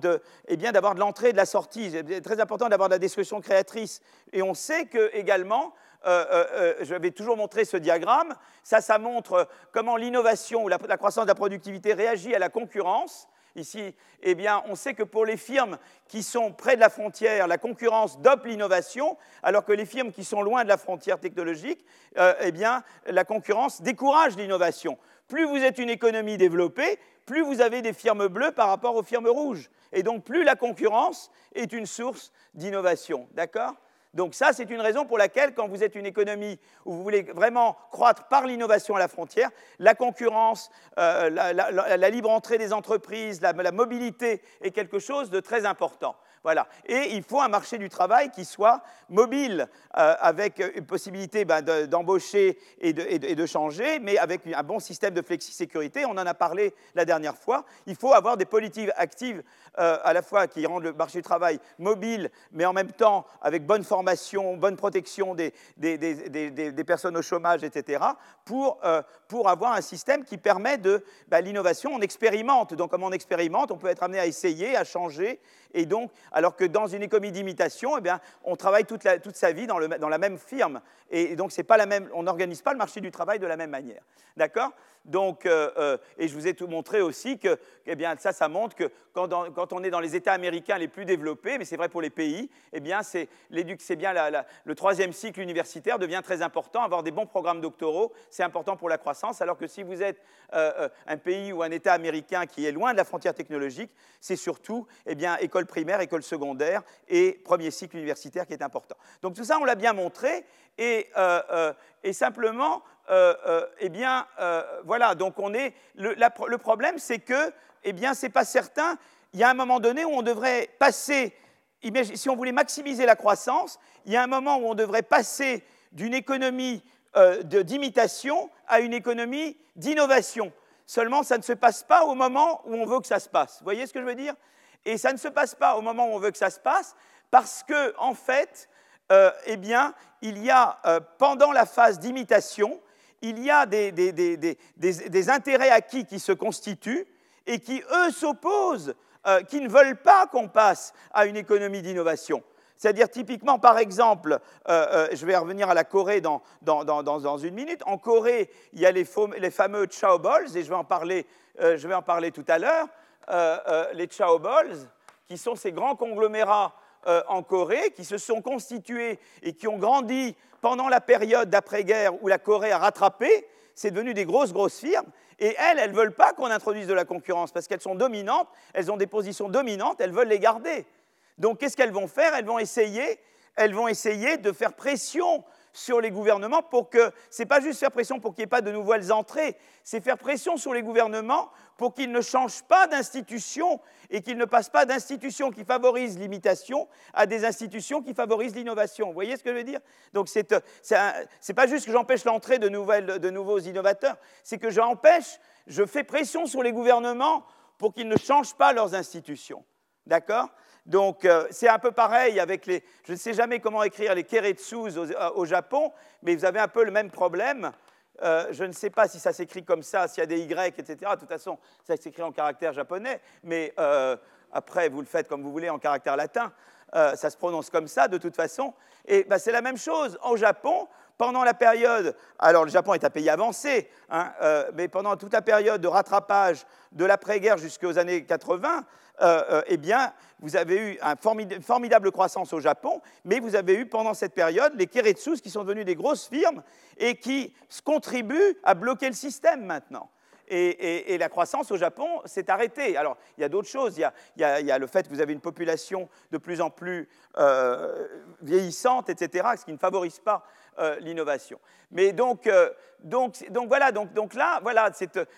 [SPEAKER 2] eh d'avoir de l'entrée et de la sortie. C'est très important d'avoir de la destruction créatrice. Et on sait que également, euh, je vais toujours montrer ce diagramme. Ça, ça montre comment l'innovation ou la, croissance de la productivité réagit à la concurrence. Ici, eh bien, on sait que pour les firmes qui sont près de la frontière, la concurrence dope l'innovation, alors que les firmes qui sont loin de la frontière technologique, euh, eh bien, la concurrence décourage l'innovation. Plus vous êtes une économie développée, plus vous avez des firmes bleues par rapport aux firmes rouges. Et donc, plus la concurrence est une source d'innovation. D'accord? Donc ça, c'est une raison pour laquelle, quand vous êtes une économie où vous voulez vraiment croître par l'innovation à la frontière, la concurrence, euh, la, libre entrée des entreprises, la, mobilité est quelque chose de très important. Voilà. Et il faut un marché du travail qui soit mobile, euh, avec une possibilité ben, d'embaucher et, de, changer, mais avec un bon système de flexi-sécurité. On en a parlé la dernière fois. Il faut avoir des politiques actives euh, à la fois qui rendent le marché du travail mobile, mais en même temps avec bonne formation, bonne protection des, personnes au chômage, etc., pour, euh, pour avoir un système qui permet de ben, l'innovation. On expérimente. Donc, comme on expérimente, on peut être amené à essayer, à changer et donc, alors que dans une économie d'imitation, eh bien, on travaille toute, sa vie dans, la même firme. Et, donc, pas la même, on n'organise pas le marché du travail de la même manière. D'accord? Donc, euh, euh, et je vous ai tout montré aussi que eh bien, ça, ça montre que quand, on est dans les États américains les plus développés, mais c'est vrai pour les pays, eh bien, c'est, c'est bien le troisième cycle universitaire devient très important. Avoir des bons programmes doctoraux, c'est important pour la croissance, alors que si vous êtes euh, un pays ou un État américain qui est loin de la frontière technologique, c'est surtout eh bien, primaire, école secondaire et premier cycle universitaire qui est important. Donc tout ça, on l'a bien montré, et, et simplement, euh, euh, eh bien, euh, voilà, donc on est. Le, problème, c'est que, eh bien, c'est pas certain. Il y a un moment donné où on devrait passer. Si on voulait maximiser la croissance, il y a un moment où on devrait passer d'une économie d'imitation à une économie d'innovation. Seulement, ça ne se passe pas au moment où on veut que ça se passe. Vous voyez ce que je veux dire? Et ça ne se passe pas au moment où on veut que ça se passe parce que, en fait, eh bien, il y a, pendant la phase d'imitation, il y a des, intérêts acquis qui se constituent et qui, eux, s'opposent, euh, qui ne veulent pas qu'on passe à une économie d'innovation. C'est-à-dire, typiquement, par exemple, euh, euh, je vais revenir à la Corée dans, une minute. En Corée, il y a les, fameux chaobols, et je vais en parler, je vais en parler tout à l'heure. Les chaobols, qui sont ces grands conglomérats en Corée, qui se sont constitués et qui ont grandi pendant la période d'après-guerre où la Corée a rattrapé, c'est devenu des grosses, grosses firmes. Et elles, elles ne veulent pas qu'on introduise de la concurrence parce qu'elles sont dominantes, elles ont des positions dominantes, elles veulent les garder. Donc qu'est-ce qu'elles vont faire? Elles vont essayer, elles vont essayer de faire pression sur les gouvernements pour que, ce n'est pas juste faire pression pour qu'il n'y ait pas de nouvelles entrées, c'est faire pression sur les gouvernements pour qu'ils ne changent pas d'institution et qu'ils ne passent pas d'institutions qui favorisent l'imitation à des institutions qui favorisent l'innovation. Vous voyez ce que je veux dire? Donc ce n'est pas juste que j'empêche l'entrée de, de nouveaux innovateurs, c'est que j'empêche, je fais pression sur les gouvernements pour qu'ils ne changent pas leurs institutions. D'accord? Donc euh, c'est un peu pareil avec les... Je ne sais jamais comment écrire les keretsus euh, au, Japon, mais vous avez un peu le même problème. Euh, je ne sais pas si ça s'écrit comme ça, s'il y a des Y, etc. De toute façon, ça s'écrit en caractère japonais, mais après, vous le faites comme vous voulez en caractère latin. ça se prononce comme ça, de toute façon. Et bah, c'est la même chose. Au Japon, pendant la période, alors le Japon est un pays avancé, hein, mais pendant toute la période de rattrapage de l'après-guerre jusqu'aux années 80, eh bien, vous avez eu une formidable croissance au Japon, mais vous avez eu pendant cette période les Keretsus qui sont devenus des grosses firmes et qui contribuent à bloquer le système maintenant. Et, la croissance au Japon s'est arrêtée. Alors, il y a d'autres choses. Il y a, le fait que vous avez une population de plus en plus euh, vieillissante, etc., ce qui ne favorise pas euh, l'innovation. Mais donc, euh, donc, donc, voilà, donc, donc là, voilà,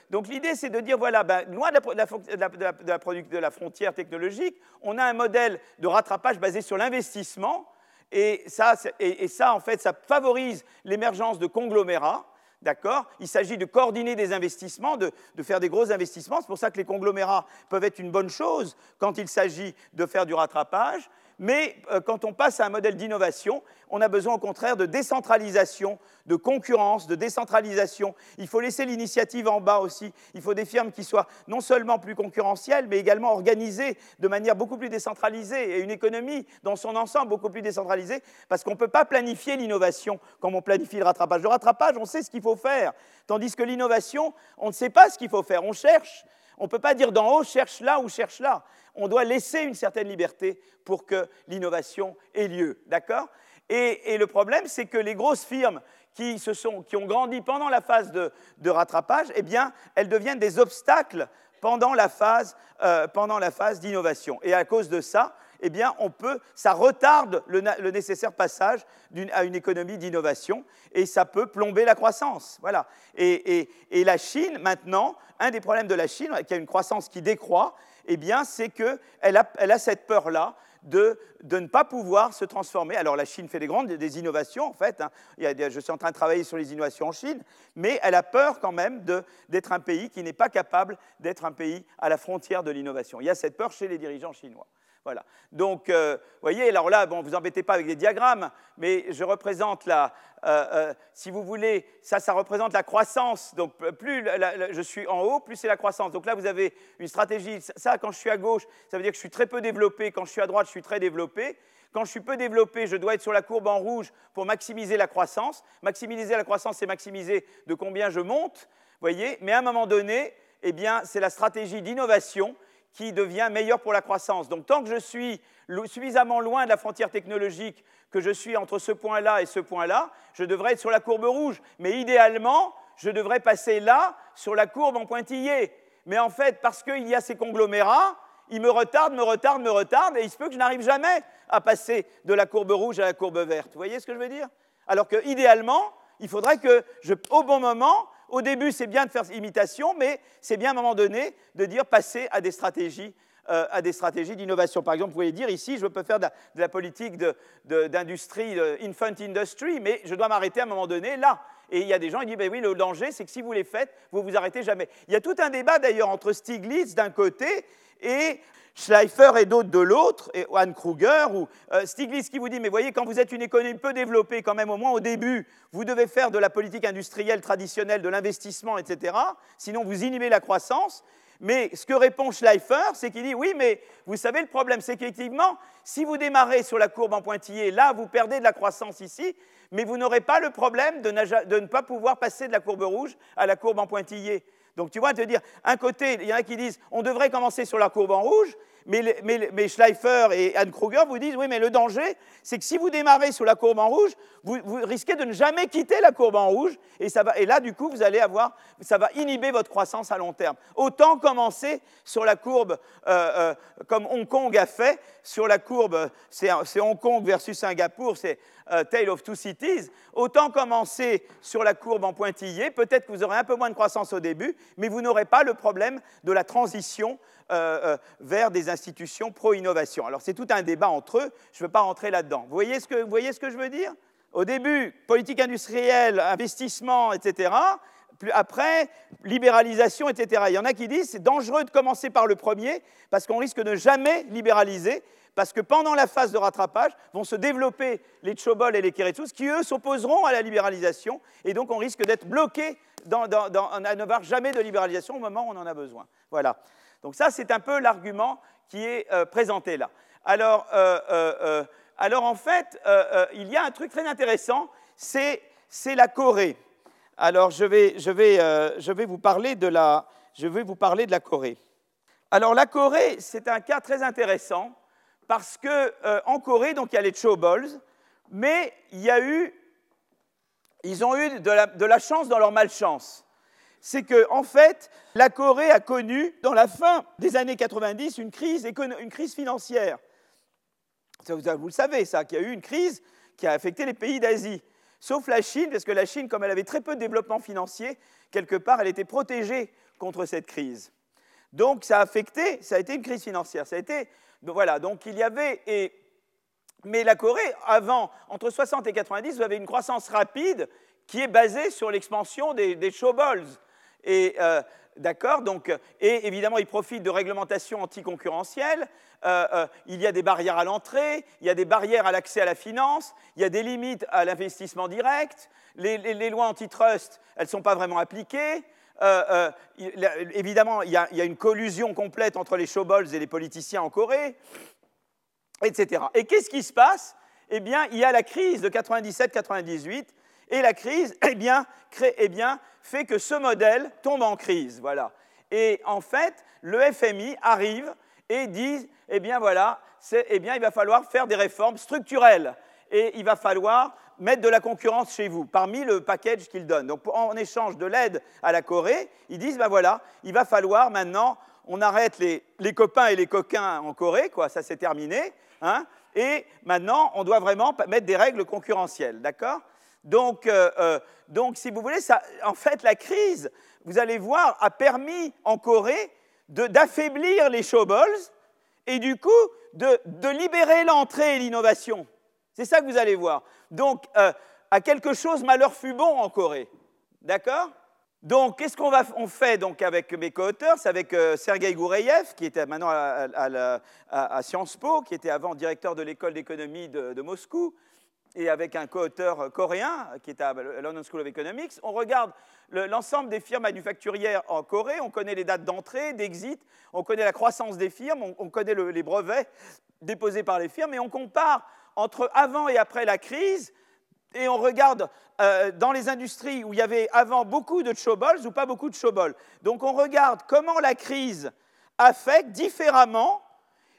[SPEAKER 2] donc l'idée c'est de dire, voilà, ben, loin de la, de, la, frontière technologique, on a un modèle de rattrapage basé sur l'investissement, et ça, et ça, en fait, ça favorise l'émergence de conglomérats, D'accord? Il s'agit de coordonner des investissements, de, de, faire des gros investissements. C'est pour ça que les conglomérats peuvent être une bonne chose quand il s'agit de faire du rattrapage. Mais euh, quand on passe à un modèle d'innovation, on a besoin au contraire de décentralisation, de concurrence, de décentralisation. Il faut laisser l'initiative en bas aussi. Il faut des firmes qui soient non seulement plus concurrentielles, mais également organisées de manière beaucoup plus décentralisée et une économie dans son ensemble beaucoup plus décentralisée, parce qu'on ne peut pas planifier l'innovation comme on planifie le rattrapage. Le rattrapage, on sait ce qu'il faut faire, tandis que l'innovation, on ne sait pas ce qu'il faut faire. On cherche. On ne peut pas dire d'en haut, cherche là ou cherche là on doit laisser une certaine liberté pour que l'innovation ait lieu. D'accord? Et, le problème, c'est que les grosses firmes qui, ont grandi pendant la phase de, rattrapage, eh bien, elles deviennent des obstacles pendant la phase, euh, d'innovation. Et à cause de ça, eh bien, on peut, ça retarde le, nécessaire passage à une économie d'innovation et ça peut plomber la croissance. Voilà. Et, la Chine, maintenant, un des problèmes de la Chine, qui a une croissance qui décroît, eh bien, c'est qu'elle a, elle a cette peur-là de, ne pas pouvoir se transformer. Alors la Chine fait des grandes des innovations, en fait. Hein. Je suis en train de travailler sur les innovations en Chine, mais elle a peur quand même d'être un pays qui n'est pas capable d'être un pays à la frontière de l'innovation. Il y a cette peur chez les dirigeants chinois. Voilà. Donc, euh, vous voyez, alors là, bon, vous embêtez pas avec des diagrammes, mais je représente la, euh, euh, si vous voulez, ça, ça représente la croissance. Donc, plus je suis en haut, plus c'est la croissance. Donc là, vous avez une stratégie. Ça, quand je suis à gauche, ça veut dire que je suis très peu développé. Quand je suis à droite, je suis très développé. Quand je suis peu développé, je dois être sur la courbe en rouge pour maximiser la croissance. Maximiser la croissance, c'est maximiser de combien je monte, voyez. Mais à un moment donné, eh bien, c'est la stratégie d'innovation qui devient meilleur pour la croissance. Donc tant que je suis suffisamment loin de la frontière technologique, que je suis entre ce point-là et ce point-là, je devrais être sur la courbe rouge. Mais idéalement, je devrais passer là, sur la courbe en pointillé. Mais en fait, parce qu'il y a ces conglomérats, ils me retardent, me retardent, me retardent, et il se peut que je n'arrive jamais à passer de la courbe rouge à la courbe verte. Vous voyez ce que je veux dire? Alors que, idéalement, il faudrait que, je, au bon moment, au début, c'est bien de faire imitation, mais c'est bien à un moment donné de dire passer à des stratégies euh, d'innovation. Par exemple, vous pouvez dire ici, je peux faire de la, politique d'industrie, de, infant industry, mais je dois m'arrêter à un moment donné là. Et il y a des gens qui disent, ben oui, le danger, c'est que si vous les faites, vous vous arrêtez jamais. Il y a tout un débat d'ailleurs entre Stiglitz d'un côté et Schleifer et d'autres de l'autre, et Anne Kruger, ou euh, Stiglitz qui vous dit, mais voyez, quand vous êtes une économie peu développée, quand même au moins au début, vous devez faire de la politique industrielle traditionnelle, de l'investissement, etc., sinon vous inhibez la croissance. Mais ce que répond Schleifer, c'est qu'il dit, oui, mais vous savez, le problème, c'est qu'effectivement, si vous démarrez sur la courbe en pointillé, là, vous perdez de la croissance ici, mais vous n'aurez pas le problème de, de ne pas pouvoir passer de la courbe rouge à la courbe en pointillé. Donc tu vois, te dire, un côté, il y en a qui disent, on devrait commencer sur la courbe en rouge, mais, Schleifer et Anne Kruger vous disent, oui, mais le danger, c'est que si vous démarrez sur la courbe en rouge, vous, risquez de ne jamais quitter la courbe en rouge, et là, du coup, vous allez avoir, ça va inhiber votre croissance à long terme. Autant commencer sur la courbe, euh, euh, comme Hong Kong a fait, sur la courbe, c'est Hong Kong versus Singapour, c'est euh, Tale of Two Cities, autant commencer sur la courbe en pointillé, peut-être que vous aurez un peu moins de croissance au début, mais vous n'aurez pas le problème de la transition euh, euh, vers des institutions pro-innovation. Alors c'est tout un débat entre eux, je ne veux pas rentrer là-dedans. Vous voyez, ce que, je veux dire? Au début, politique industrielle, investissement, etc. Plus après, libéralisation, etc. Il y en a qui disent c'est dangereux de commencer par le premier parce qu'on risque de jamais libéraliser parce que pendant la phase de rattrapage vont se développer les Tchobol et les Keretsus qui, eux, s'opposeront à la libéralisation, et donc on risque d'être bloqué dans, à ne voir jamais de libéralisation au moment où on en a besoin. Voilà. Donc ça, c'est un peu l'argument qui est euh, présenté là. Alors, euh, euh, en fait, il y a un truc très intéressant, c'est la Corée. Alors, je vais, vous parler de la, Corée. Alors, la Corée, c'est un cas très intéressant parce qu'en euh, Corée, donc, il y a les Chobols, mais il y a eu, ils ont eu de la chance dans leur malchance. C'est que, en fait, la Corée a connu, dans la fin des années 90, une crise, une crise financière. Vous le savez, ça, qu'il y a eu une crise qui a affecté les pays d'Asie. Sauf la Chine, parce que la Chine, comme elle avait très peu de développement financier, quelque part, elle était protégée contre cette crise. Donc, ça a affecté, ça a été une crise financière. Ça a été, voilà, donc il y avait, et, mais la Corée, avant, entre 60 et 90, vous avez une croissance rapide qui est basée sur l'expansion des, des showballs. Et euh, D'accord Donc, Et évidemment, ils profitent de réglementations anticoncurrentielles. Euh, euh, il y a des barrières à l'entrée, il y a des barrières à l'accès à la finance, il y a des limites à l'investissement direct. Les, lois antitrust, elles ne sont pas vraiment appliquées. Euh, évidemment, il y, a, il y, a, une collusion complète entre les showballs et les politiciens en Corée, etc. Et qu'est-ce qui se passe? Eh bien, il y a la crise de 97-98 et la crise eh eh bien, fait que ce modèle tombe en crise. Voilà. Et en fait, le FMI arrive et dit eh bien voilà, eh il va falloir faire des réformes structurelles et il va falloir mettre de la concurrence chez vous, parmi le package qu'ils donnent. Donc en échange de l'aide à la Corée, ils disent ben voilà, il va falloir maintenant, on arrête les, les copains et les coquins en Corée, quoi, ça c'est terminé, hein, et maintenant on doit vraiment mettre des règles concurrentielles, d'accord? Donc, euh, euh, donc, si vous voulez, en fait, la crise, vous allez voir, a permis en Corée d'affaiblir les showballs et du coup de, libérer l'entrée et l'innovation. C'est ça que vous allez voir. Donc, euh, à quelque chose, malheur fut bon en Corée. D'accord? Donc, qu'est-ce qu'on on fait donc avec mes co-auteurs? C'est avec euh, Sergei Goureyev, qui était maintenant à, Sciences Po, qui était avant directeur de l'école d'économie de, Moscou, et avec un co-auteur coréen qui est à London School of Economics. On regarde l'ensemble des firmes manufacturières en Corée, on connaît les dates d'entrée, d'exit, on connaît la croissance des firmes, on, connaît les brevets déposés par les firmes, et on compare entre avant et après la crise, et on regarde euh, dans les industries où il y avait avant beaucoup de showballs ou pas beaucoup de showballs. Donc on regarde comment la crise affecte différemment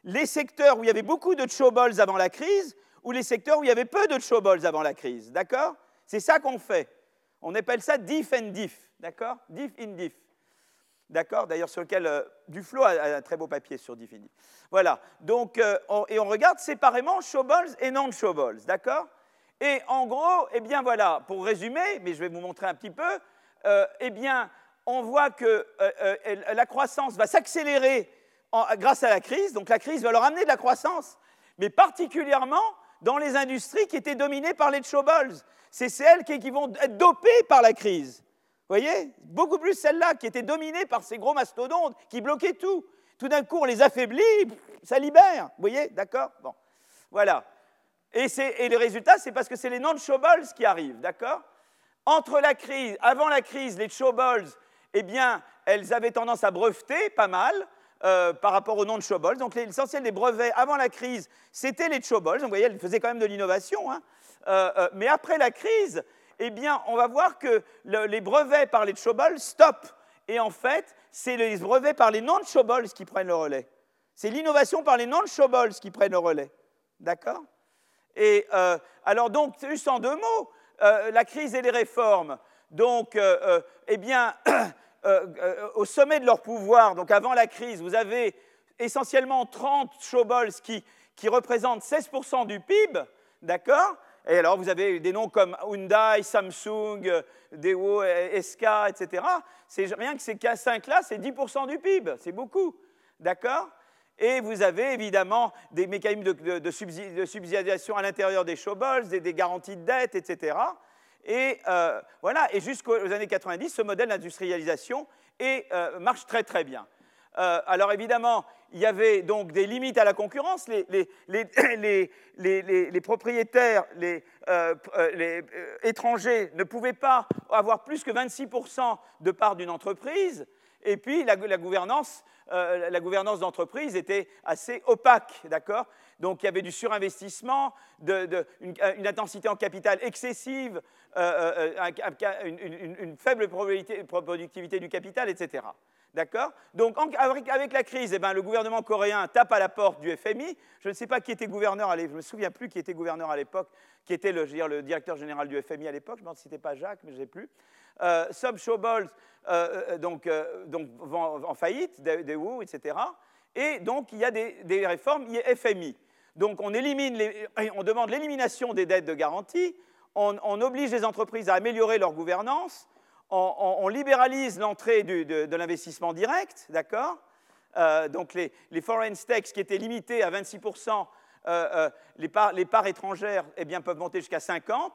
[SPEAKER 2] les secteurs où il y avait beaucoup de showballs avant la crise ou les secteurs où il y avait peu de showballs avant la crise. D'accord? C'est ça qu'on fait. On appelle ça diff and diff. D'accord? Diff in diff. D'accord? D'ailleurs, sur lequel euh, Duflo a, un très beau papier sur diff in diff. Voilà. Donc, euh, et on regarde séparément showballs et non-showballs. D'accord? Et en gros, eh bien voilà, pour résumer, mais je vais vous montrer un petit peu, euh, eh bien, on voit que la croissance va s'accélérer grâce à la crise. Donc, la crise va leur amener de la croissance, mais particulièrement dans les industries qui étaient dominées par les showballs. C'est celles qui, vont être dopées par la crise. Vous voyez? Beaucoup plus celles-là qui étaient dominées par ces gros mastodontes qui bloquaient tout. Tout d'un coup, on les affaiblit, ça libère. Vous voyez? D'accord? Bon. Voilà. Et, le résultat, c'est parce que c'est les non-showballs qui arrivent. D'accord? Entre la crise, avant la crise, les showballs, eh bien, elles avaient tendance à breveter pas mal. Euh, par rapport aux non-showballs. Donc l'essentiel des brevets avant la crise, c'était les. Donc vous voyez, elles faisaient quand même de l'innovation. Hein. Euh, euh, mais après la crise, eh bien, on va voir que les brevets par les showballs stoppent. Et en fait, c'est les brevets par les non-showballs qui prennent le relais. C'est l'innovation par les non-showballs qui prennent le relais. D'accord? Et alors donc, juste en deux mots, la crise et les réformes. Donc, eh bien, Euh, euh, au sommet de leur pouvoir, donc avant la crise, vous avez essentiellement 30 showballs qui, qui représentent 16% du PIB, d'accord? Et alors vous avez des noms comme Hyundai, Samsung, Daewoo, SK, etc. Rien que ces 5-là, c'est 10% du PIB, c'est beaucoup, d'accord? Et vous avez évidemment des mécanismes de, de, subsidiation à l'intérieur des showballs, des garanties de dette, etc. Et euh, voilà, et jusqu'aux années 90, ce modèle d'industrialisation euh, marche très très bien. Euh, alors évidemment, il y avait donc des limites à la concurrence. Les, les, propriétaires, les, étrangers ne pouvaient pas avoir plus que 26% de part d'une entreprise. Et puis la, gouvernance, gouvernance d'entreprise était assez opaque, d'accord? Donc il y avait du surinvestissement, une, intensité en capital excessive, une, faible productivité du capital, etc. D'accord? Donc, avec, la crise, eh ben, le gouvernement coréen tape à la porte du FMI. Je ne sais pas qui était gouverneur à je ne me souviens plus qui était gouverneur à l'époque, qui était le, directeur général du FMI à l'époque. Je me demande si ce n'était pas Jacques, mais je ne sais plus. Euh, euh, euh, donc, donc en faillite, Daewoo, etc. Et donc, il y a des, réformes, il y a FMI. Donc, on demande l'élimination des dettes de garantie, on, oblige les entreprises à améliorer leur gouvernance, on, libéralise l'entrée de, l'investissement direct, d'accord euh, Donc les, foreign stakes qui étaient limités à 26%, euh, euh, les, parts, étrangères eh bien, peuvent monter jusqu'à 50%,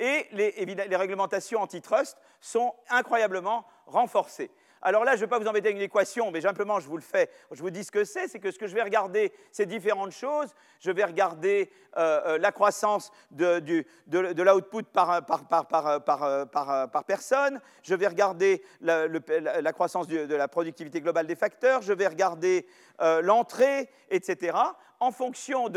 [SPEAKER 2] et les réglementations antitrust sont incroyablement renforcées. Alors là, je ne vais pas vous embêter avec une équation, mais simplement, je vous le fais, je vous dis ce que c'est, c'est que ce que je vais regarder, c'est différentes choses. Je vais regarder euh, euh, la croissance de, l'output par, par, personne, je vais regarder la, croissance de la productivité globale des facteurs, je vais regarder euh, l'entrée, etc., en fonction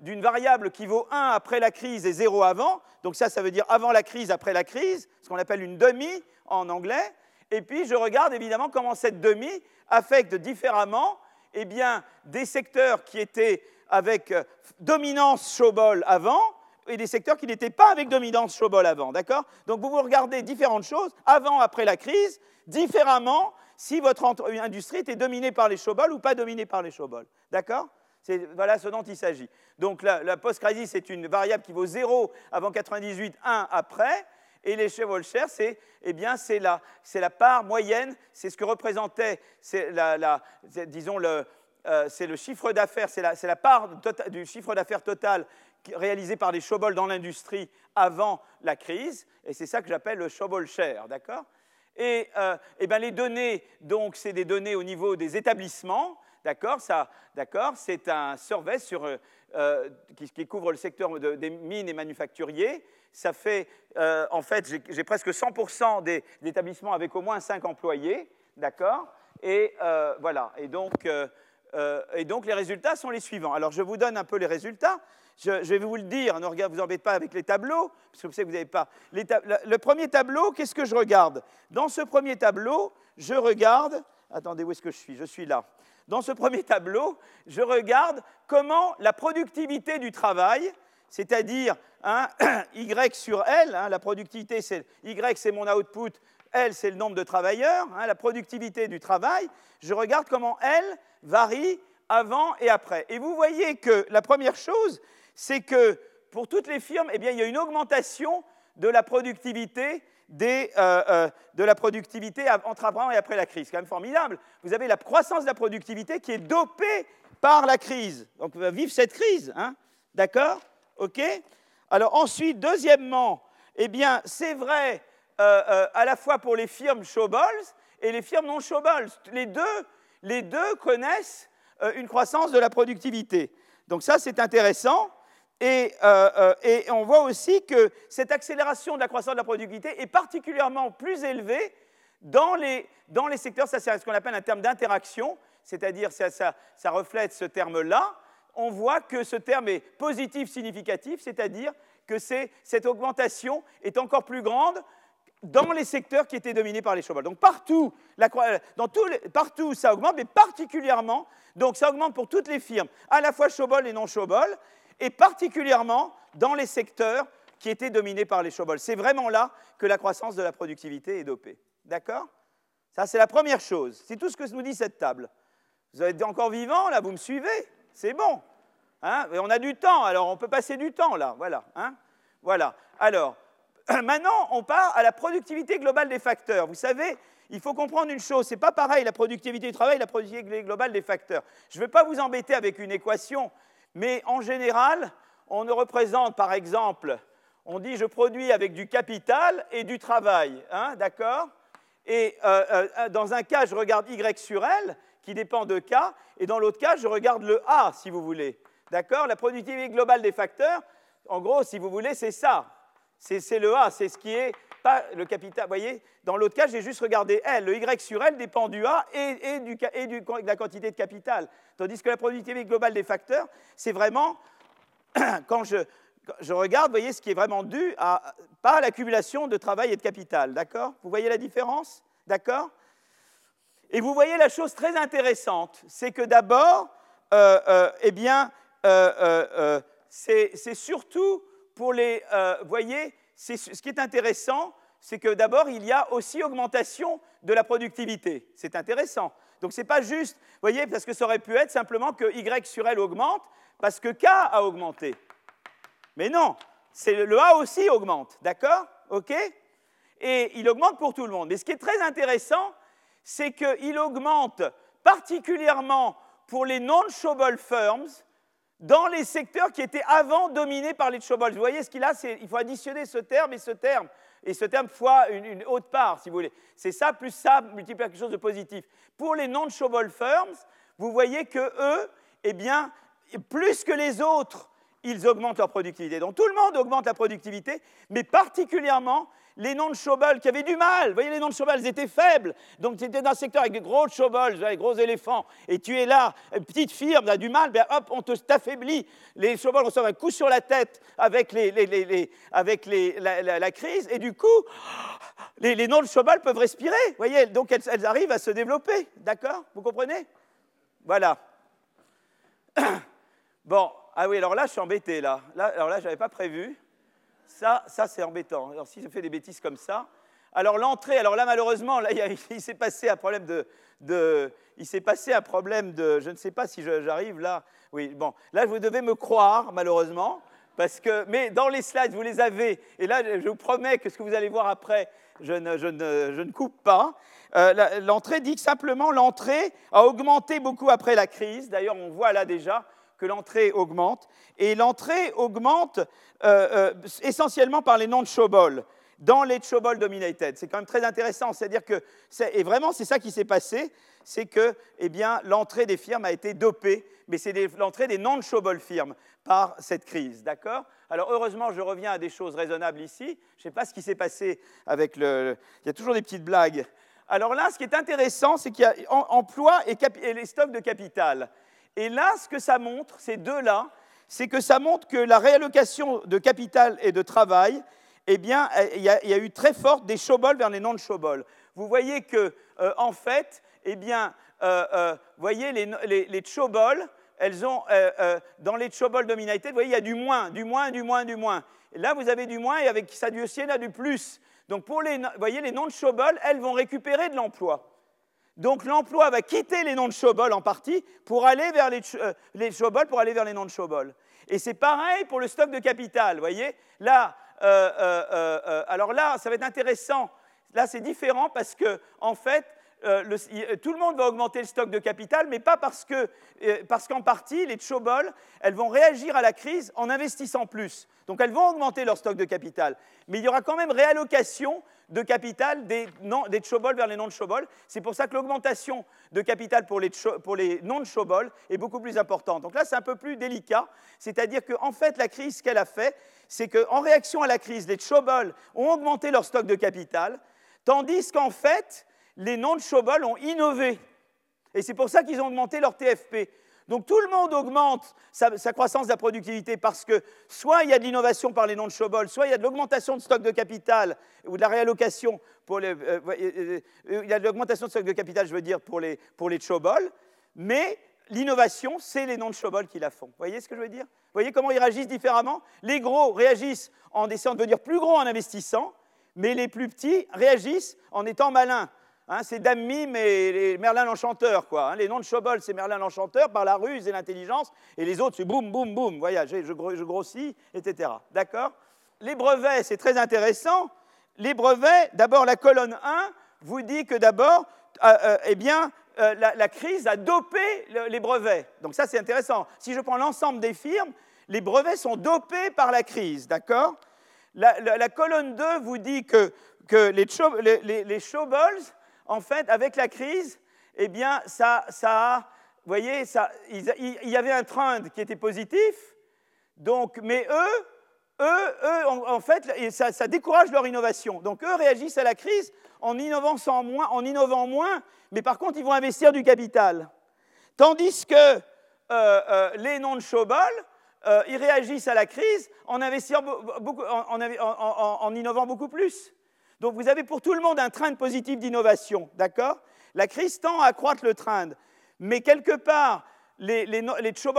[SPEAKER 2] d'une variable qui vaut 1 après la crise et 0 avant. Donc ça, ça veut dire avant la crise, après la crise, ce qu'on appelle une demi en anglais. Et puis, je regarde évidemment comment cette demi affecte différemment eh bien, des secteurs qui étaient avec euh, dominance Schobol avant et des secteurs qui n'étaient pas avec dominance Schobol avant. D'accord? Donc, vous vous regardez différentes choses avant, après la crise, différemment si votre industrie était dominée par les Schobol ou pas dominée par les Schobol. D'accord? Voilà ce dont il s'agit. Donc la, post-crise, c'est une variable qui vaut 0 avant 98, 1 après. Et les Volcher, c'est eh bien, c'est la, la, part moyenne, c'est ce que représentait, la, disons, le, euh, c'est le chiffre d'affaires, c'est la, part tota, du chiffre d'affaires total réalisé par les Schobol dans l'industrie avant la crise, et c'est ça que j'appelle le Schobol share, d'accord? Et euh, eh bien, les données, donc, c'est des données au niveau des établissements, d'accord? D'accord C'est un survey sur, euh, qui, qui, couvre le secteur des mines et manufacturiers, ça fait, euh, en fait, j'ai presque 100% des, établissements avec au moins 5 employés, d'accord? Et euh, voilà, et donc, euh, et donc les résultats sont les suivants. Alors je vous donne un peu les résultats. Je, vais vous le dire, ne vous embêtez pas avec les tableaux, parce que vous savez que vous n'avez pas. le premier tableau, qu'est-ce que je regarde? Dans ce premier tableau, je regarde. Attendez, où est-ce que je suis? Je suis là. Dans ce premier tableau, je regarde comment la productivité du travail c'est-à-dire hein, Y sur L, hein, la productivité, c'est Y c'est mon output, L c'est le nombre de travailleurs, hein, la productivité du travail, je regarde comment L varie avant et après. Et vous voyez que la première chose, c'est que pour toutes les firmes, eh bien, il y a une augmentation de la productivité euh, euh, de la productivité entre avant et après la crise. C'est quand même formidable. Vous avez la croissance de la productivité qui est dopée par la crise. Donc, vive cette crise. D'accord? OK? Alors ensuite, deuxièmement, eh bien, c'est vrai euh, euh, à la fois pour les firmes Showballs et les firmes non Showballs. Les deux, les deux connaissent euh, une croissance de la productivité. Donc ça, c'est intéressant. Et, et, on voit aussi que cette accélération de la croissance de la productivité est particulièrement plus élevée dans les, dans les secteurs, ça c'est ce qu'on appelle un terme d'interaction, c'est-à-dire ça, ça, ça reflète ce terme-là, on voit que ce terme est positif significatif, c'est-à-dire que cette augmentation est encore plus grande dans les secteurs qui étaient dominés par les chevaux. Donc partout, dans partout ça augmente, mais particulièrement, donc ça augmente pour toutes les firmes, à la fois Chobol et non Chobol, et particulièrement dans les secteurs qui étaient dominés par les Chobol. C'est vraiment là que la croissance de la productivité est dopée. D'accord? Ça, c'est la première chose. C'est tout ce que nous dit cette table. Vous êtes encore vivant, là, vous me suivez? C'est bon. Hein on a du temps, alors on peut passer du temps là. Voilà. Hein voilà. Alors, maintenant, on part à la productivité globale des facteurs. Vous savez, il faut comprendre une chose, ce n'est pas pareil la productivité du travail la productivité globale des facteurs. Je ne vais pas vous embêter avec une équation, mais en général, on ne représente par exemple, on dit je produis avec du capital et du travail, hein, d'accord? Et euh, euh, dans un cas, je regarde Y sur L, qui dépend de K, et dans l'autre cas, je regarde le A, si vous voulez. D'accord? La productivité globale des facteurs, en gros, si vous voulez, c'est ça. C'est le A, c'est ce qui est pas le capital. Vous voyez, dans l'autre cas, j'ai juste regardé L. Le Y sur L dépend du A et, du, et de la quantité de capital. Tandis que la productivité globale des facteurs, c'est vraiment, quand je, je regarde, vous voyez, ce qui est vraiment dû à, pas à l'accumulation de travail et de capital. D'accord? Vous voyez la différence? D'accord? Et vous voyez la chose très intéressante, c'est que d'abord, euh, euh, eh bien, euh, c'est surtout pour les. voyez, ce qui est intéressant, c'est que d'abord, il y a aussi augmentation de la productivité. C'est intéressant. Donc, ce n'est pas juste, voyez, parce que ça aurait pu être simplement que Y sur L augmente parce que K a augmenté. Mais non, le A aussi augmente, d'accord? OK? Et il augmente pour tout le monde. Mais ce qui est très intéressant, c'est qu'il augmente particulièrement pour les non-showable firms dans les secteurs qui étaient avant dominés par les showballs. Vous voyez ce qu'il a Il faut additionner ce terme et ce terme. Et ce terme fois une, haute part, si vous voulez. C'est ça plus ça multiplié par quelque chose de positif. Pour les non-showable firms, vous voyez que eux, eh bien, plus que les autres, ils augmentent leur productivité. Donc tout le monde augmente la productivité, mais particulièrement les noms de showballs qui avaient du mal. Vous voyez, les noms de showballs étaient faibles. Donc, tu étais dans un secteur avec des gros showballs, des gros éléphants, et tu es là, une petite firme, a du mal, ben hop, on t'affaiblit. Les showballs reçoivent un coup sur la tête avec, avec la, crise, et du coup, les, noms de showballs peuvent respirer. Vous voyez, donc elles, elles arrivent à se développer. D'accord? Vous comprenez? Voilà. Bon, ah oui, alors là, je suis embêté, là. là alors là, je n'avais pas prévu. Ça, ça c'est embêtant. Alors si je fais des bêtises comme ça. Alors l'entrée, alors là malheureusement, là, il, s'est passé un problème de, il s'est passé un problème de, je ne sais pas si j'arrive là. Oui, bon, là vous devez me croire malheureusement, parce que, mais dans les slides vous les avez, et là je vous promets que ce que vous allez voir après, je ne, je ne, je ne coupe pas. Euh, l'entrée dit simplement l'entrée a augmenté beaucoup après la crise. D'ailleurs, on voit là déjà que l'entrée augmente. Et l'entrée augmente euh, euh, essentiellement par les noms de showball dans les Chobol Dominated. C'est quand même très intéressant. C'est-à-dire que, et vraiment, c'est ça qui s'est passé, c'est que eh bien, l'entrée des firmes a été dopée, mais c'est l'entrée des non-Chobol firmes par cette crise. D'accord? Alors, heureusement, je reviens à des choses raisonnables ici. Je ne sais pas ce qui s'est passé avec le. Il y a toujours des petites blagues. Alors là, ce qui est intéressant, c'est qu'il y a emploi et les stocks de capital. Et là, ce que ça montre, ces deux-là, c'est que ça montre que la réallocation de capital et de travail, eh bien, il y, a, eu très forte des showballs vers les non-showballs. Vous voyez que, euh, en fait, eh bien, euh, euh, voyez, les, les, les elles ont, dans les showballs dominated, vous voyez, il y a du moins, du moins, du moins, du moins. Là, vous avez du moins, et avec y a du plus. Donc, pour les, voyez, les non-showballs, elles vont récupérer de l'emploi. Donc l'emploi va quitter les noms de showball en partie pour aller vers les, euh, les pour aller vers les noms de showball. Et c'est pareil pour le stock de capital, voyez Là, euh, euh, alors là, ça va être intéressant. Là, c'est différent parce que, en fait, tout le monde va augmenter le stock de capital, mais pas parce que, parce qu'en partie, les showballs, elles vont réagir à la crise en investissant plus. Donc elles vont augmenter leur stock de capital. Mais il y aura quand même réallocation de capital des, non, des vers les non-chobol. C'est pour ça que l'augmentation de capital pour les, pour les non-chobol est beaucoup plus importante. Donc là, c'est un peu plus délicat. C'est-à-dire qu'en fait, la crise, ce qu'elle a fait, c'est qu'en réaction à la crise, les chobol ont augmenté leur stock de capital, tandis qu'en fait, les non-chobol ont innové. Et c'est pour ça qu'ils ont augmenté leur TFP. Donc tout le monde augmente sa, croissance de la productivité parce que soit il y a de l'innovation par les noms de Chobol, soit il y a de l'augmentation de stock de capital ou de la réallocation pour les, euh, euh, euh, il y a de l'augmentation de stock de capital, je veux dire, pour les, pour les Chobol, mais l'innovation, c'est les noms de Chobol qui la font. Vous voyez ce que je veux dire? Vous voyez comment ils réagissent différemment? Les gros réagissent en essayant de devenir plus gros en investissant, mais les plus petits réagissent en étant malins. Hein, c'est Dame Mime et Merlin l'Enchanteur, quoi. Hein. les noms de Chobol, c'est Merlin l'Enchanteur par la ruse et l'intelligence, et les autres, c'est boum, boum, boum, voyage, je, grossis, etc. D'accord? Les brevets, c'est très intéressant. Les brevets, d'abord, la colonne 1 vous dit que d'abord, euh, euh, eh bien, euh, la, crise a dopé les brevets. Donc ça, c'est intéressant. Si je prends l'ensemble des firmes, les brevets sont dopés par la crise, d'accord? La, colonne 2 vous dit que, les, les, en fait, avec la crise, eh bien, ça, il, y avait un trend qui était positif, donc, mais eux, eux, en, fait, ça, décourage leur innovation. Donc eux réagissent à la crise en innovant, moins, en innovant moins, mais par contre, ils vont investir du capital. Tandis que euh, euh, les non-showball, euh, ils réagissent à la crise en, beaucoup, en, innovant beaucoup plus. Donc vous avez pour tout le monde un train positif d'innovation, d'accord? La crise tend à accroître le train, mais quelque part, les, les,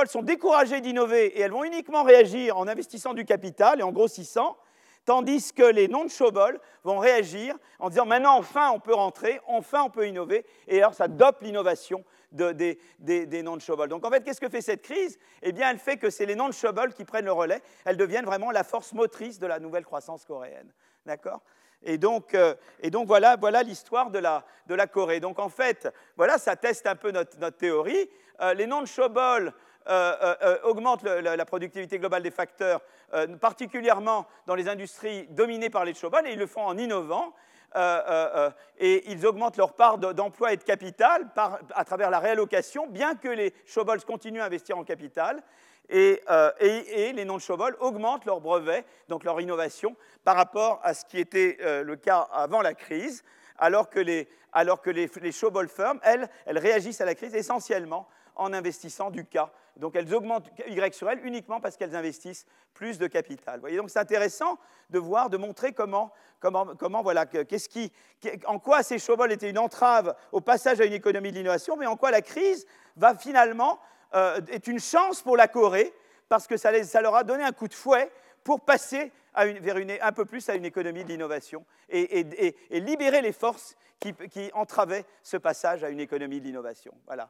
[SPEAKER 2] sont découragés d'innover et elles vont uniquement réagir en investissant du capital et en grossissant, tandis que les non-showball vont réagir en disant maintenant enfin on peut rentrer, enfin on peut innover, et alors ça dope l'innovation des, non-showball. Donc en fait, qu'est-ce que fait cette crise? Eh bien, elle fait que c'est les non-showball qui prennent le relais, elles deviennent vraiment la force motrice de la nouvelle croissance coréenne. D'accord? Et donc, euh, et donc, voilà, voilà l'histoire de la, de la, Corée. Donc en fait, voilà, ça teste un peu notre, notre théorie. Euh, les non-showball euh, augmentent la, productivité globale des facteurs, particulièrement dans les industries dominées par les showball, et ils le font en innovant. et ils augmentent leur part d'emploi et de capital à travers la réallocation, bien que les showballs continuent à investir en capital. Euh, et, les non-showball augmentent leurs brevets, donc leur innovation, par rapport à ce qui était euh, le cas avant la crise, alors que les, alors que elles, elles réagissent à la crise essentiellement en investissant du cas. Donc elles augmentent Y sur L uniquement parce qu'elles investissent plus de capital. Vous voyez, donc c'est intéressant de voir, de montrer comment, comment, voilà, qu'est-ce qui, en quoi ces showballs étaient une entrave au passage à une économie de l'innovation, mais en quoi la crise va finalement euh, est une chance pour la Corée parce que ça, leur a donné un coup de fouet pour passer vers un peu plus à une économie d'innovation et, libérer les forces qui, entravaient ce passage à une économie de l'innovation. Voilà.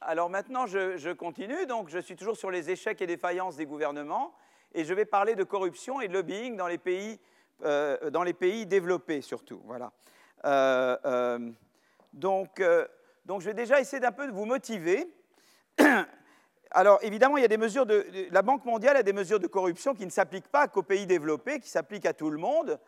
[SPEAKER 2] Alors maintenant, je, continue. Donc, je suis toujours sur les échecs et défaillances des gouvernements et je vais parler de corruption et de lobbying dans les pays, euh, développés surtout. Voilà. Euh, donc, je vais déjà essayer d'un peu de vous motiver Alors évidemment, il y a des mesures la Banque mondiale a des mesures de corruption qui ne s'appliquent pas qu'aux pays développés, qui s'appliquent à tout le monde.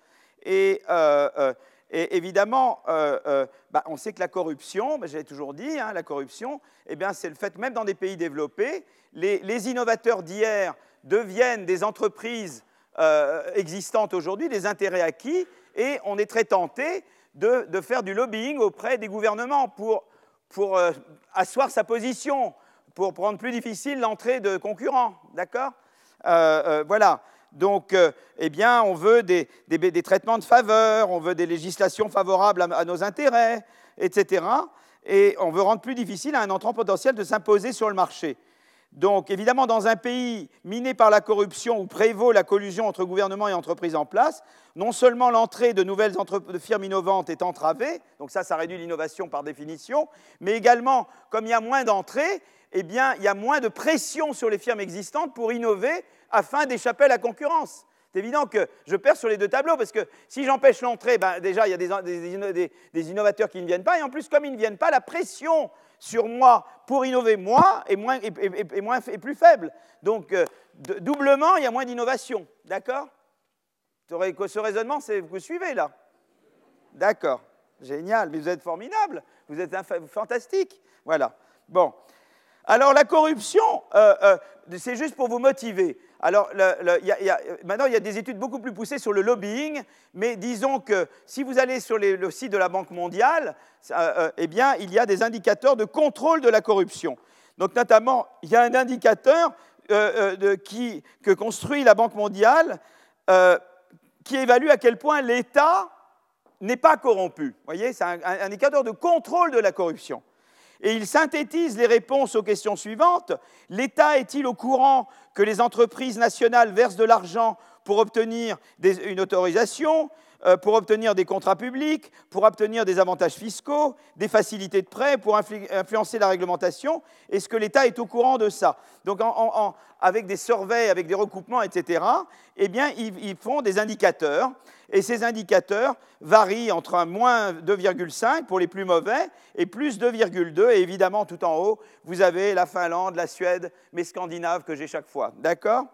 [SPEAKER 2] Et, euh, euh, évidemment, euh, bah, on sait que la corruption, bah, j'ai toujours dit, hein, la corruption, eh bien, c'est le fait même dans des pays développés, les, innovateurs d'hier deviennent des entreprises existantes aujourd'hui, des intérêts acquis, et on est très tenté de, faire du lobbying auprès des gouvernements pour asseoir sa position pour rendre plus difficile l'entrée de concurrents. D'accord? Euh, euh, Voilà. Donc, euh, eh bien, on veut des, traitements de faveur, on veut des législations favorables à, nos intérêts, etc. Et on veut rendre plus difficile à un entrant potentiel de s'imposer sur le marché. Donc, évidemment, dans un pays miné par la corruption où prévaut la collusion entre gouvernement et entreprises en place, non seulement l'entrée de nouvelles firmes innovantes est entravée, donc ça, ça réduit l'innovation par définition, mais également, comme il y a moins d'entrées, eh bien, il y a moins de pression sur les firmes existantes pour innover afin d'échapper à la concurrence. C'est évident que je perds sur les deux tableaux, parce que si j'empêche l'entrée, ben déjà, il y a des, innovateurs qui ne viennent pas, et en plus, comme ils ne viennent pas, la pression sur moi pour innover moi est, moins, plus faible. Donc, euh, doublement, il y a moins d'innovation. D'accord? Ce raisonnement, vous suivez là? D'accord. Génial, mais vous êtes formidable, vous êtes fantastique. Voilà. Bon. Alors la corruption, euh, euh, c'est juste pour vous motiver. Alors maintenant, il y a des études beaucoup plus poussées sur le lobbying, mais disons que si vous allez sur le site de la Banque mondiale, euh, eh bien, il y a des indicateurs de contrôle de la corruption. Donc notamment, il y a un indicateur que construit la Banque mondiale qui évalue à quel point l'État n'est pas corrompu. Vous voyez, c'est un indicateur de contrôle de la corruption. Et il synthétise les réponses aux questions suivantes. L'État est-il au courant que les entreprises nationales versent de l'argent pour obtenir une autorisation, pour obtenir des contrats publics, pour obtenir des avantages fiscaux, des facilités de prêt, pour influencer la réglementation Est-ce que l'État est au courant de ça? Donc, avec des surveys, avec des recoupements, etc., eh bien, ils font des indicateurs et ces indicateurs varient entre un moins 2,5 pour les plus mauvais et plus 2,2. Et évidemment, tout en haut, vous avez la Finlande, la Suède, mes Scandinaves que j'ai chaque fois. D'accord?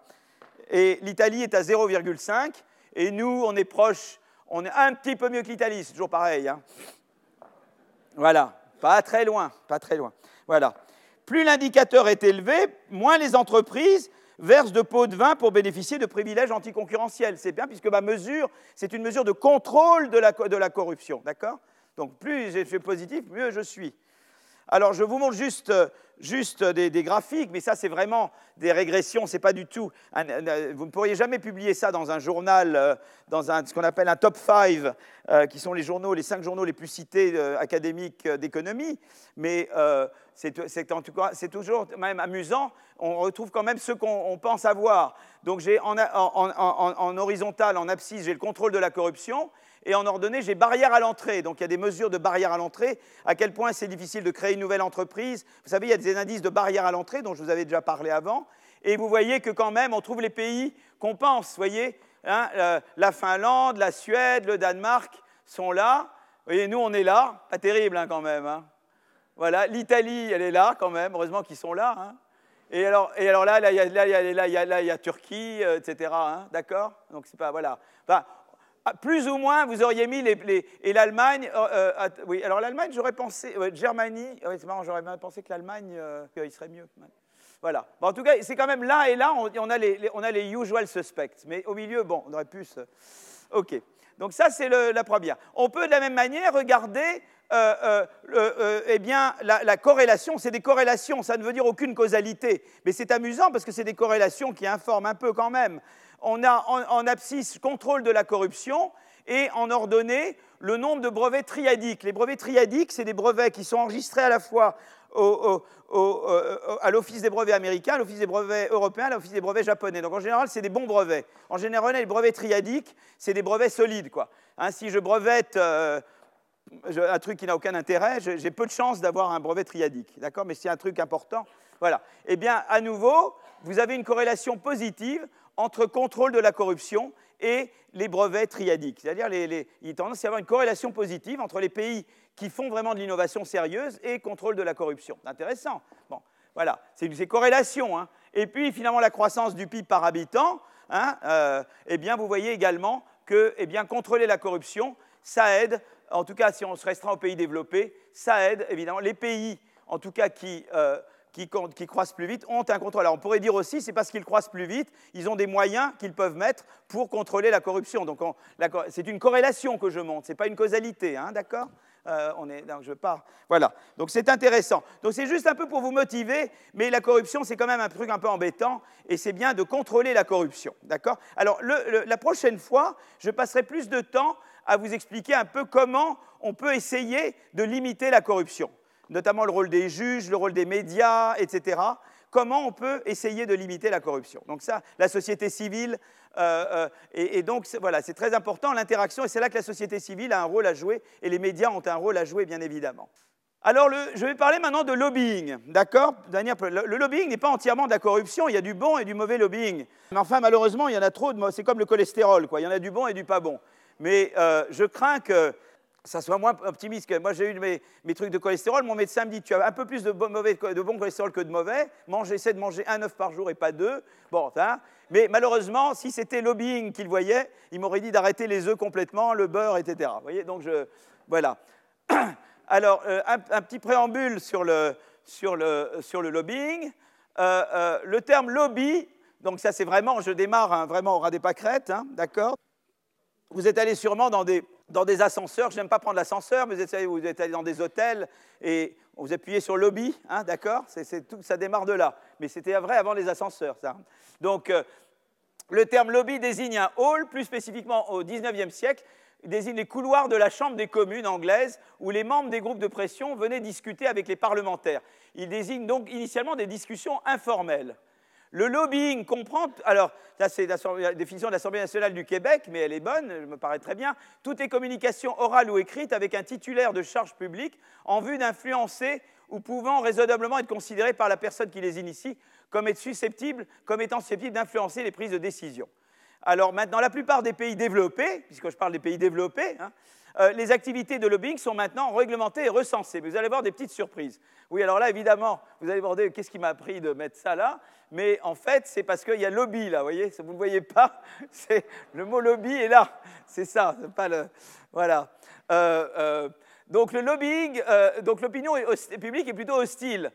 [SPEAKER 2] Et l'Italie est à 0,5. Et nous, on est proche, on est un petit peu mieux que l'Italie, c'est toujours pareil. Hein. voilà, pas très loin, pas très loin. Voilà. Plus l'indicateur est élevé, moins les entreprises verse de pots de vin pour bénéficier de privilèges anticoncurrentiels. C'est bien puisque ma mesure, c'est une mesure de contrôle de la, de la corruption. D'accord? Donc plus je suis positif, mieux je suis. Alors je vous montre juste, des, graphiques, mais ça c'est vraiment des régressions, c'est pas du tout. vous ne pourriez jamais publier ça dans un journal, euh, dans ce qu'on appelle un top 5, euh, qui sont les cinq journaux les plus cités euh, académiques d'économie. Mais c'est en toujours même amusant. On retrouve quand même ce qu'on pense avoir. Donc j'ai en, en horizontal, en abscisse, j'ai le contrôle de la corruption et en ordonnée, j'ai barrière à l'entrée. Donc il y a des mesures de barrière à l'entrée. À quel point c'est difficile de créer une nouvelle entreprise. Vous savez, il y a des indices de barrière à l'entrée dont je vous avais déjà parlé avant. Et vous voyez que quand même, on trouve les pays qu'on pense. Vous voyez, hein, euh, la Finlande, la Suède, le Danemark sont là. Vous voyez, nous, on est là. Pas terrible hein, quand même. Hein. Voilà, l'Italie, elle est là quand même. Heureusement qu'ils sont là. Et alors, et alors là, il y a, là, là, y a, Turquie, euh, etc. D'accord? Donc c'est pas voilà. Enfin, plus ou moins, vous auriez mis les. et l'Allemagne. Euh, euh, oui, alors l'Allemagne, j'aurais pensé. Germanie. c'est marrant, j'aurais bien pensé que l'Allemagne, euh, il serait mieux. Voilà. en tout cas, c'est quand même là et là, on, a les, on, a les, usual suspects. Mais au milieu, bon, on aurait pu. OK. Donc, ça, c'est la première. On peut de la même manière regarder eh bien, la, la corrélation, c'est des corrélations, ça ne veut dire aucune causalité, mais c'est amusant parce que c'est des corrélations qui informent un peu quand même on a en, abscisse contrôle de la corruption et en ordonnée le nombre de brevets triadiques. Les brevets triadiques, c'est des brevets qui sont enregistrés à la fois euh, à l'Office des brevets américains, à l'Office des brevets européens, à l'Office des brevets japonais. Donc en général, c'est des bons brevets. En général, les brevets triadiques, c'est des brevets solides. Quoi. Hein, si je brevette euh, un truc qui n'a aucun intérêt, j'ai peu de chances d'avoir un brevet triadique. D'accord? Mais c'est un truc important. Voilà. Eh bien, à nouveau, vous avez une corrélation positive entre contrôle de la corruption et les brevets triadiques. C'est-à-dire, il y a tendance à y avoir une corrélation positive entre les pays qui font vraiment de l'innovation sérieuse et contrôle de la corruption. C'est intéressant. Bon, voilà, c'est une corrélation. Hein. Et puis, finalement, la croissance du PIB par habitant, hein, euh, eh bien, vous voyez également que eh bien, contrôler la corruption, ça aide, en tout cas si on se restreint aux pays développés, ça aide évidemment les pays, en tout cas qui... Euh, qui, croissent plus vite ont un contrôle. Alors on pourrait dire aussi, c'est parce qu'ils croissent plus vite, ils ont des moyens qu'ils peuvent mettre pour contrôler la corruption. Donc c'est une corrélation que je montre, ce n'est pas une causalité, hein, d'accord? Euh, on est, je pars. Voilà. Donc c'est intéressant. Donc c'est juste un peu pour vous motiver, mais la corruption c'est quand même un truc un peu embêtant et c'est bien de contrôler la corruption, d'accord? Alors la prochaine fois, je passerai plus de temps à vous expliquer un peu comment on peut essayer de limiter la corruption notamment le rôle des juges, le rôle des médias, etc. Comment on peut essayer de limiter la corruption Donc ça, la société civile, euh, euh, et, donc voilà, c'est très important l'interaction, et c'est là que la société civile a un rôle à jouer, et les médias ont un rôle à jouer, bien évidemment. Alors, je vais parler maintenant de lobbying, d'accord? Le, lobbying n'est pas entièrement de la corruption, il y a du bon et du mauvais lobbying. Mais enfin, malheureusement, il y en a trop, c'est comme le cholestérol, quoi. il y en a du bon et du pas bon. Mais euh, je crains que ça soit moins optimiste. Que moi, j'ai eu mes, trucs de cholestérol. Mon médecin me dit Tu as un peu plus de bon, cholestérol que de mauvais. Mange, essaie de manger un œuf par jour et pas deux. Bon, hein. Mais malheureusement, si c'était lobbying qu'il voyait, il m'aurait dit d'arrêter les œufs complètement, le beurre, etc. Vous voyez Donc, je, voilà. Alors, euh, un, petit préambule sur le, sur le, sur le lobbying. Euh, euh, le terme lobby, donc ça, c'est vraiment, je démarre hein, vraiment au ras des pâquerettes, hein, d'accord? Vous êtes allé sûrement dans des dans des ascenseurs, je n'aime pas prendre l'ascenseur, mais vous êtes allé dans des hôtels et vous appuyez sur lobby, hein, d'accord? Ça démarre de là. Mais c'était vrai avant les ascenseurs, ça. Donc, euh, le terme lobby désigne un hall, plus spécifiquement au XIXe siècle, désigne les couloirs de la Chambre des communes anglaise où les membres des groupes de pression venaient discuter avec les parlementaires. Il désigne donc initialement des discussions informelles. Le lobbying comprend, alors ça c'est la définition de l'Assemblée nationale du Québec, mais elle est bonne, elle me paraît très bien, toutes les communications orales ou écrites avec un titulaire de charge publique en vue d'influencer ou pouvant raisonnablement être considéré par la personne qui les initie comme, étant susceptible d'influencer les prises de décision. Alors maintenant, la plupart des pays développés, puisque je parle des pays développés, hein, euh, les activités de lobbying sont maintenant réglementées et recensées. Mais vous allez voir des petites surprises. Oui, alors là, évidemment, vous allez voir qu'est-ce qui m'a appris de mettre ça là? Mais en fait, c'est parce qu'il y a lobby là, vous voyez? Vous ne voyez pas Le mot lobby est là. C'est ça, c'est pas le. Voilà. Euh, euh, donc le lobbying, donc l'opinion publique est plutôt hostile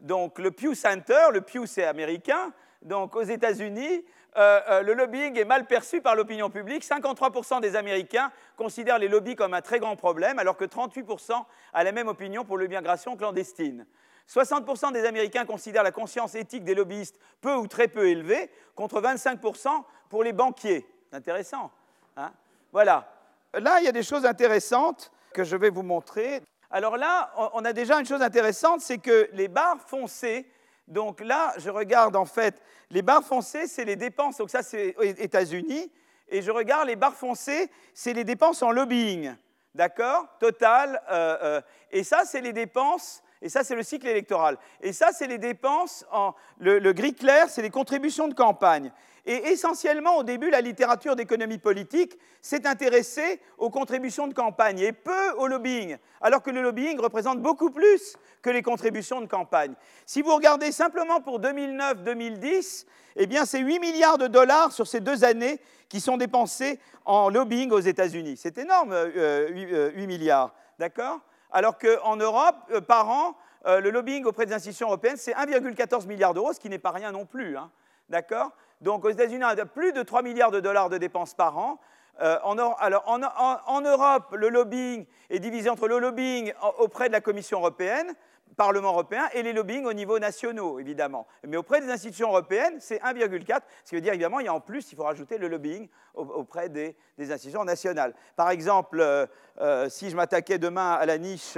[SPEAKER 2] donc le Pew Center, le Pew c'est américain, donc aux États-Unis, le lobbying est mal perçu par l'opinion publique. 53% des Américains considèrent les lobbies comme un très grand problème, alors que 38% a la même opinion pour l'immigration clandestine. 60% des Américains considèrent la conscience éthique des lobbyistes peu ou très peu élevée, contre 25% pour les banquiers. Intéressant. Hein voilà. Là, il y a des choses intéressantes que je vais vous montrer. Alors là, on a déjà une chose intéressante, c'est que les barres foncées, donc là, je regarde en fait, les barres foncées, c'est les dépenses, donc ça c'est aux États-Unis, et je regarde les barres foncées, c'est les dépenses en lobbying, d'accord? Total, euh, euh, et ça c'est les dépenses et ça, c'est le cycle électoral. Et ça, c'est les dépenses, en, le, gris clair, c'est les contributions de campagne. Et essentiellement, au début, la littérature d'économie politique s'est intéressée aux contributions de campagne et peu au lobbying, alors que le lobbying représente beaucoup plus que les contributions de campagne. Si vous regardez simplement pour 2009-2010, eh bien, c'est 8 milliards de dollars sur ces deux années qui sont dépensés en lobbying aux États-Unis. C'est énorme, 8 euh, euh, milliards. D'accord? Alors qu'en Europe, euh, par an, le lobbying auprès des institutions européennes, c'est 1,14 milliard d'euros, ce qui n'est pas rien non plus. Hein. D'accord? Donc aux États-Unis, on a plus de 3 milliards de dollars de dépenses par an. Euh, en, alors, en, Europe, le lobbying est divisé entre le lobbying auprès de la Commission européenne, Parlement européen, et les lobbying au niveau nationaux, évidemment. Mais auprès des institutions européennes, c'est 1,4, ce qui veut dire, évidemment, il y a en plus, il faut rajouter le lobbying auprès des, institutions nationales. Par exemple, euh, euh, si je m'attaquais demain à la niche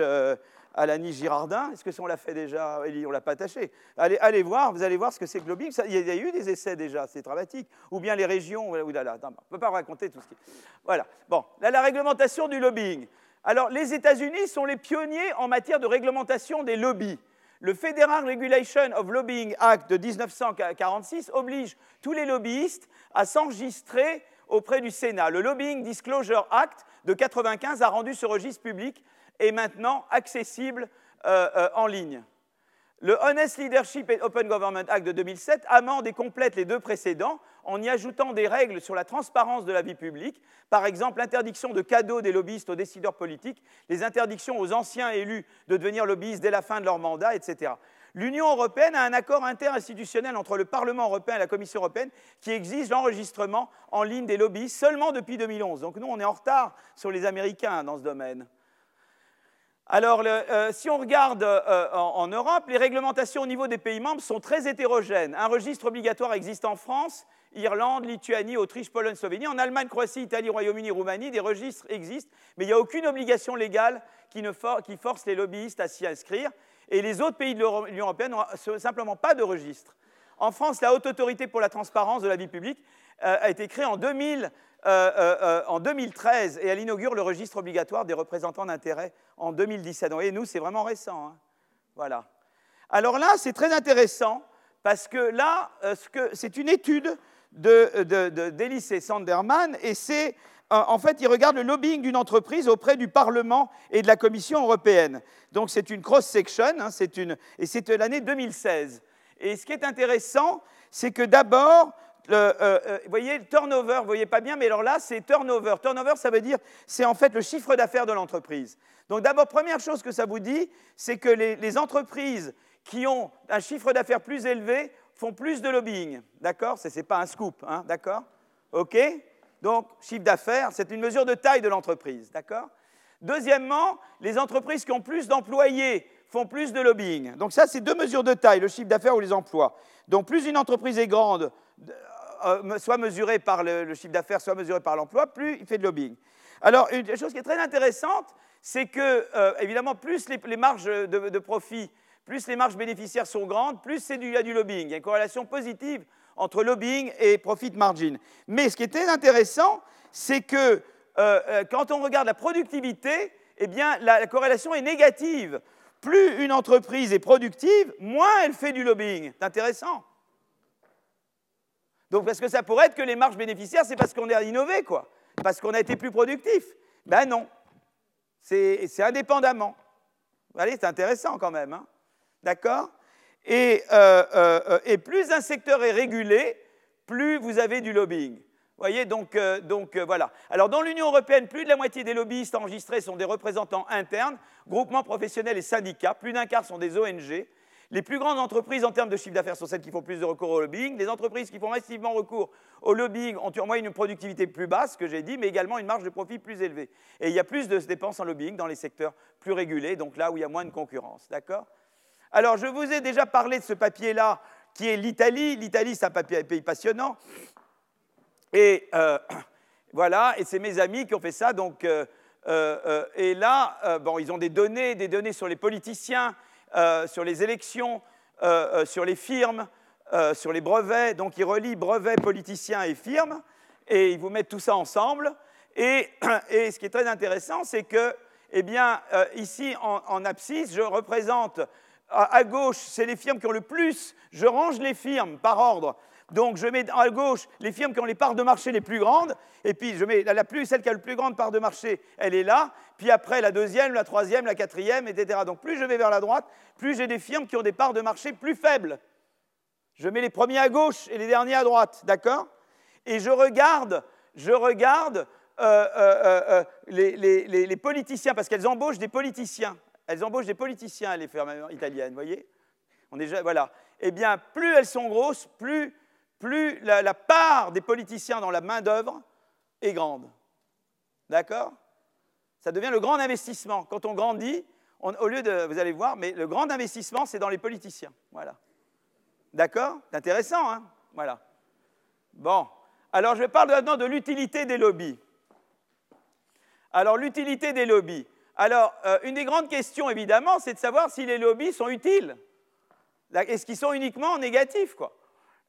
[SPEAKER 2] à la niche Girardin. Est-ce que ça, on l'a fait déjà On ne l'a pas attaché. Allez, allez, voir, vous allez voir ce que c'est que le lobbying. il y a eu des essais déjà, c'est dramatique. Ou bien les régions. Ou là, là, on ne peut pas raconter tout ce qui. Voilà. Bon, là, la réglementation du lobbying. Alors, les États-Unis sont les pionniers en matière de réglementation des lobbies. Le Federal Regulation of Lobbying Act de 1946 oblige tous les lobbyistes à s'enregistrer auprès du Sénat. Le Lobbying Disclosure Act de 1995 a rendu ce registre public est maintenant accessible euh, euh, en ligne. Le Honest Leadership and Open Government Act de 2007 amende et complète les deux précédents en y ajoutant des règles sur la transparence de la vie publique, par exemple l'interdiction de cadeaux des lobbyistes aux décideurs politiques, les interdictions aux anciens élus de devenir lobbyistes dès la fin de leur mandat, etc. L'Union européenne a un accord interinstitutionnel entre le Parlement européen et la Commission européenne qui exige l'enregistrement en ligne des lobbyistes seulement depuis 2011. Donc nous, on est en retard sur les Américains dans ce domaine. Alors, euh, si on regarde euh, en, Europe, les réglementations au niveau des pays membres sont très hétérogènes. Un registre obligatoire existe en France, Irlande, Lituanie, Autriche, Pologne, Slovénie. En Allemagne, Croatie, Italie, Royaume-Uni, Roumanie, des registres existent, mais il n'y a aucune obligation légale qui, force les lobbyistes à s'y inscrire. Et les autres pays de l'Union européenne n'ont simplement pas de registre. En France, la Haute Autorité pour la transparence de la vie publique euh, a été créée en 2000 euh, euh, euh, en 2013 et elle inaugure le registre obligatoire des représentants d'intérêt en 2017. Et nous, c'est vraiment récent. Hein. Voilà. Alors là, c'est très intéressant parce que là, c'est une étude d'Elise de, Sanderman et c'est en fait, il regarde le lobbying d'une entreprise auprès du Parlement et de la Commission européenne. Donc c'est une cross-section, hein, une, et c'est l'année 2016. Et ce qui est intéressant, c'est que d'abord, euh, euh, vous voyez, turnover, vous voyez pas bien, mais alors là, c'est turnover. Turnover, ça veut dire, c'est en fait le chiffre d'affaires de l'entreprise. Donc d'abord, première chose que ça vous dit, c'est que les, entreprises qui ont un chiffre d'affaires plus élevé font plus de lobbying. D'accord? Ce n'est pas un scoop, hein, d'accord? OK? Donc, chiffre d'affaires, c'est une mesure de taille de l'entreprise. D'accord? Deuxièmement, les entreprises qui ont plus d'employés font plus de lobbying. Donc ça, c'est deux mesures de taille, le chiffre d'affaires ou les emplois. Donc plus une entreprise est grande, euh, soit mesuré par le, chiffre d'affaires, soit mesuré par l'emploi, plus il fait de lobbying. Alors, une chose qui est très intéressante, c'est que, euh, évidemment, plus les, marges de, profit, plus les marges bénéficiaires sont grandes, plus c'est du, il y a du lobbying. Il y a une corrélation positive entre lobbying et profit margin. Mais ce qui est très intéressant, c'est que euh, quand on regarde la productivité, eh bien, la corrélation est négative. Plus une entreprise est productive, moins elle fait du lobbying. C'est intéressant. Donc, parce que ça pourrait être que les marges bénéficiaires, c'est parce qu'on a innové, quoi. Parce qu'on a été plus productif. Ben non. C'est indépendamment. Allez, c'est intéressant quand même. Hein. D'accord? Et, euh, euh, et, plus un secteur est régulé, plus vous avez du lobbying. voyez, donc, euh, donc voilà. Alors dans l'Union européenne, plus de la moitié des lobbyistes enregistrés sont des représentants internes, groupements professionnels et syndicats. Plus d'un quart sont des ONG. Les plus grandes entreprises en termes de chiffre d'affaires sont celles qui font plus de recours au lobbying. Les entreprises qui font massivement recours au lobbying ont en moyenne une productivité plus basse, que j'ai dit, mais également une marge de profit plus élevée. Et il y a plus de dépenses en lobbying dans les secteurs plus régulés, donc là où il y a moins de concurrence. D'accord? Alors, je vous ai déjà parlé de ce papier-là, qui est l'Italie. L'Italie, c'est un pays passionnant. Et euh, voilà, et c'est mes amis qui ont fait ça. Donc, euh, euh, et là, bon, ils ont des données, des données sur les politiciens, euh, sur les élections, euh, euh, sur les firmes, sur les brevets. Donc ils relient brevets, politiciens et firmes, et ils vous mettent tout ça ensemble. Et, ce qui est très intéressant, c'est que, eh bien, ici en, en, abscisse, je représente à gauche, c'est les firmes qui ont le plus, je range les firmes par ordre donc je mets à gauche les firmes qui ont les parts de marché les plus grandes, et puis je mets la plus, celle qui a le plus grande part de marché, elle est là, puis après la deuxième, la troisième, la quatrième, etc. Donc plus je vais vers la droite, plus j'ai des firmes qui ont des parts de marché plus faibles. Je mets les premiers à gauche et les derniers à droite, d'accord? Et je regarde, je regarde euh, euh, euh, les, politiciens, parce qu'elles embauchent des politiciens. Elles embauchent des politiciens, les firmes italiennes, vous voyez voilà. Eh bien, plus elles sont grosses, plus plus la, part des politiciens dans la main-d'œuvre est grande. D'accord? Ça devient le grand investissement. Quand on grandit, au lieu de. Vous allez voir, mais le grand investissement, c'est dans les politiciens. Voilà. D'accord? Intéressant, hein? Voilà. Bon. Alors, je parle maintenant de l'utilité des lobbies. Alors, l'utilité des lobbies. Alors, euh, une des grandes questions, évidemment, c'est de savoir si les lobbies sont utiles. Est-ce qu'ils sont uniquement négatifs, quoi?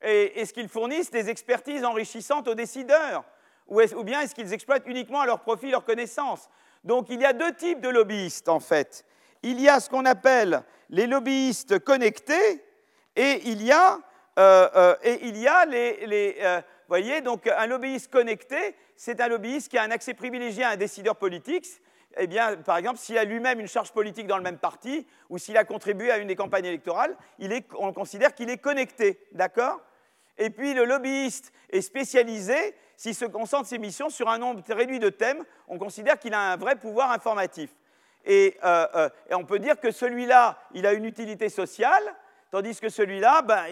[SPEAKER 2] Est-ce qu'ils fournissent des expertises enrichissantes aux décideurs ou, bien est-ce qu'ils exploitent uniquement à leur profit leurs connaissances Donc il y a deux types de lobbyistes en fait. Il y a ce qu'on appelle les lobbyistes connectés et il y a, euh, euh, et il y a les... les euh, voyez, donc un lobbyiste connecté, c'est un lobbyiste qui a un accès privilégié à un décideur politique. Eh bien, par exemple, s'il a lui-même une charge politique dans le même parti ou s'il a contribué à une des campagnes électorales, on considère qu'il est connecté, d'accord? Et puis le lobbyiste est spécialisé s'il se concentre ses missions sur un nombre réduit de thèmes, on considère qu'il a un vrai pouvoir informatif. Et, euh, euh, on peut dire que celui-là, il a une utilité sociale, tandis que celui-là, ben,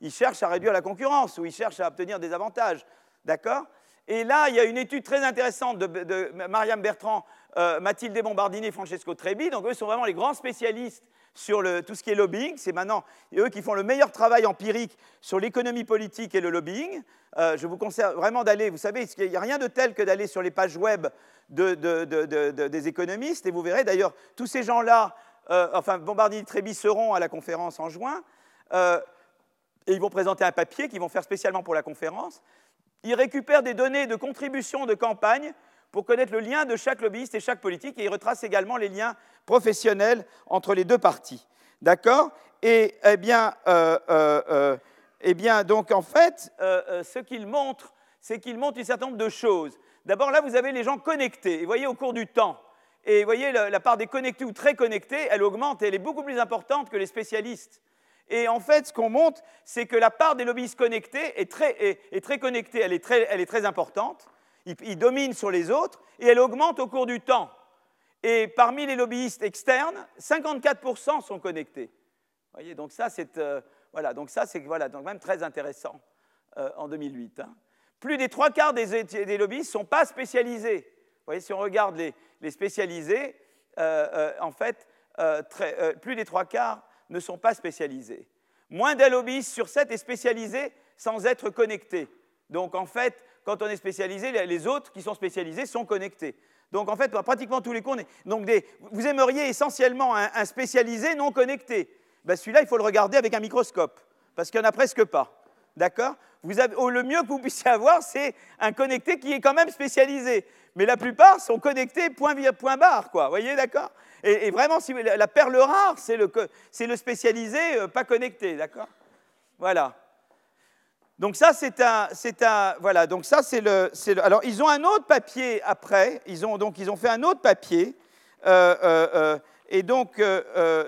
[SPEAKER 2] il, cherche à réduire la concurrence ou il cherche à obtenir des avantages. D'accord? Et là, il y a une étude très intéressante de, Mariam Bertrand, euh, Mathilde Bombardini et Francesco Trebi. Donc, eux sont vraiment les grands spécialistes sur tout ce qui est lobbying. C'est maintenant eux qui font le meilleur travail empirique sur l'économie politique et le lobbying. Euh, je vous conseille vraiment d'aller, vous savez, il n'y a rien de tel que d'aller sur les pages web des économistes, et vous verrez d'ailleurs, tous ces gens-là, euh, enfin Bombardier et Tréby seront à la conférence en juin, euh, et ils vont présenter un papier qu'ils vont faire spécialement pour la conférence. Ils récupèrent des données de contribution de campagne pour connaître le lien de chaque lobbyiste et chaque politique, et il retrace également les liens professionnels entre les deux parties. D'accord? Et eh bien, euh, euh, euh, eh bien, donc en fait, ce qu'il montre, c'est qu'il montre un certain nombre de choses. D'abord, là, vous avez les gens connectés. Et voyez, au cours du temps, et vous voyez, la, part des connectés ou très connectés, elle augmente et elle est beaucoup plus importante que les spécialistes. Et en fait, ce qu'on montre, c'est que la part des lobbyistes connectés est très, connectée, elle est très importante il, domine sur les autres, et elle augmente au cours du temps. Et parmi les lobbyistes externes, 54% sont connectés. voyez, donc ça, c'est euh, voilà, donc ça, c'est voilà, donc même très intéressant euh, en 2008. Hein. Plus des trois quarts des, lobbyistes ne sont pas spécialisés. Vous voyez, si on regarde les, spécialisés, euh, en fait, plus des trois quarts ne sont pas spécialisés. Moins d'un lobbyiste sur sept est spécialisé sans être connecté. Donc en fait, quand on est spécialisé, les autres qui sont spécialisés sont connectés. Donc en fait, pratiquement tous les cours, donc vous aimeriez essentiellement un, spécialisé non connecté. Ben, celui-là, il faut le regarder avec un microscope, parce qu'il n'y en a presque pas. D'accord? Oh, Le mieux que vous puissiez avoir, c'est un connecté qui est quand même spécialisé. Mais la plupart sont connectés point, point barre, quoi. Vous voyez, d'accord? Et, vraiment, la, perle rare, c'est le, le, spécialisé euh, pas connecté, d'accord? Voilà. Donc ça, c'est un, un, voilà. Donc ça, c'est le, le, Alors, ils ont un autre papier après. Ils ont donc, ils ont fait un autre papier. Euh, euh, euh, et donc,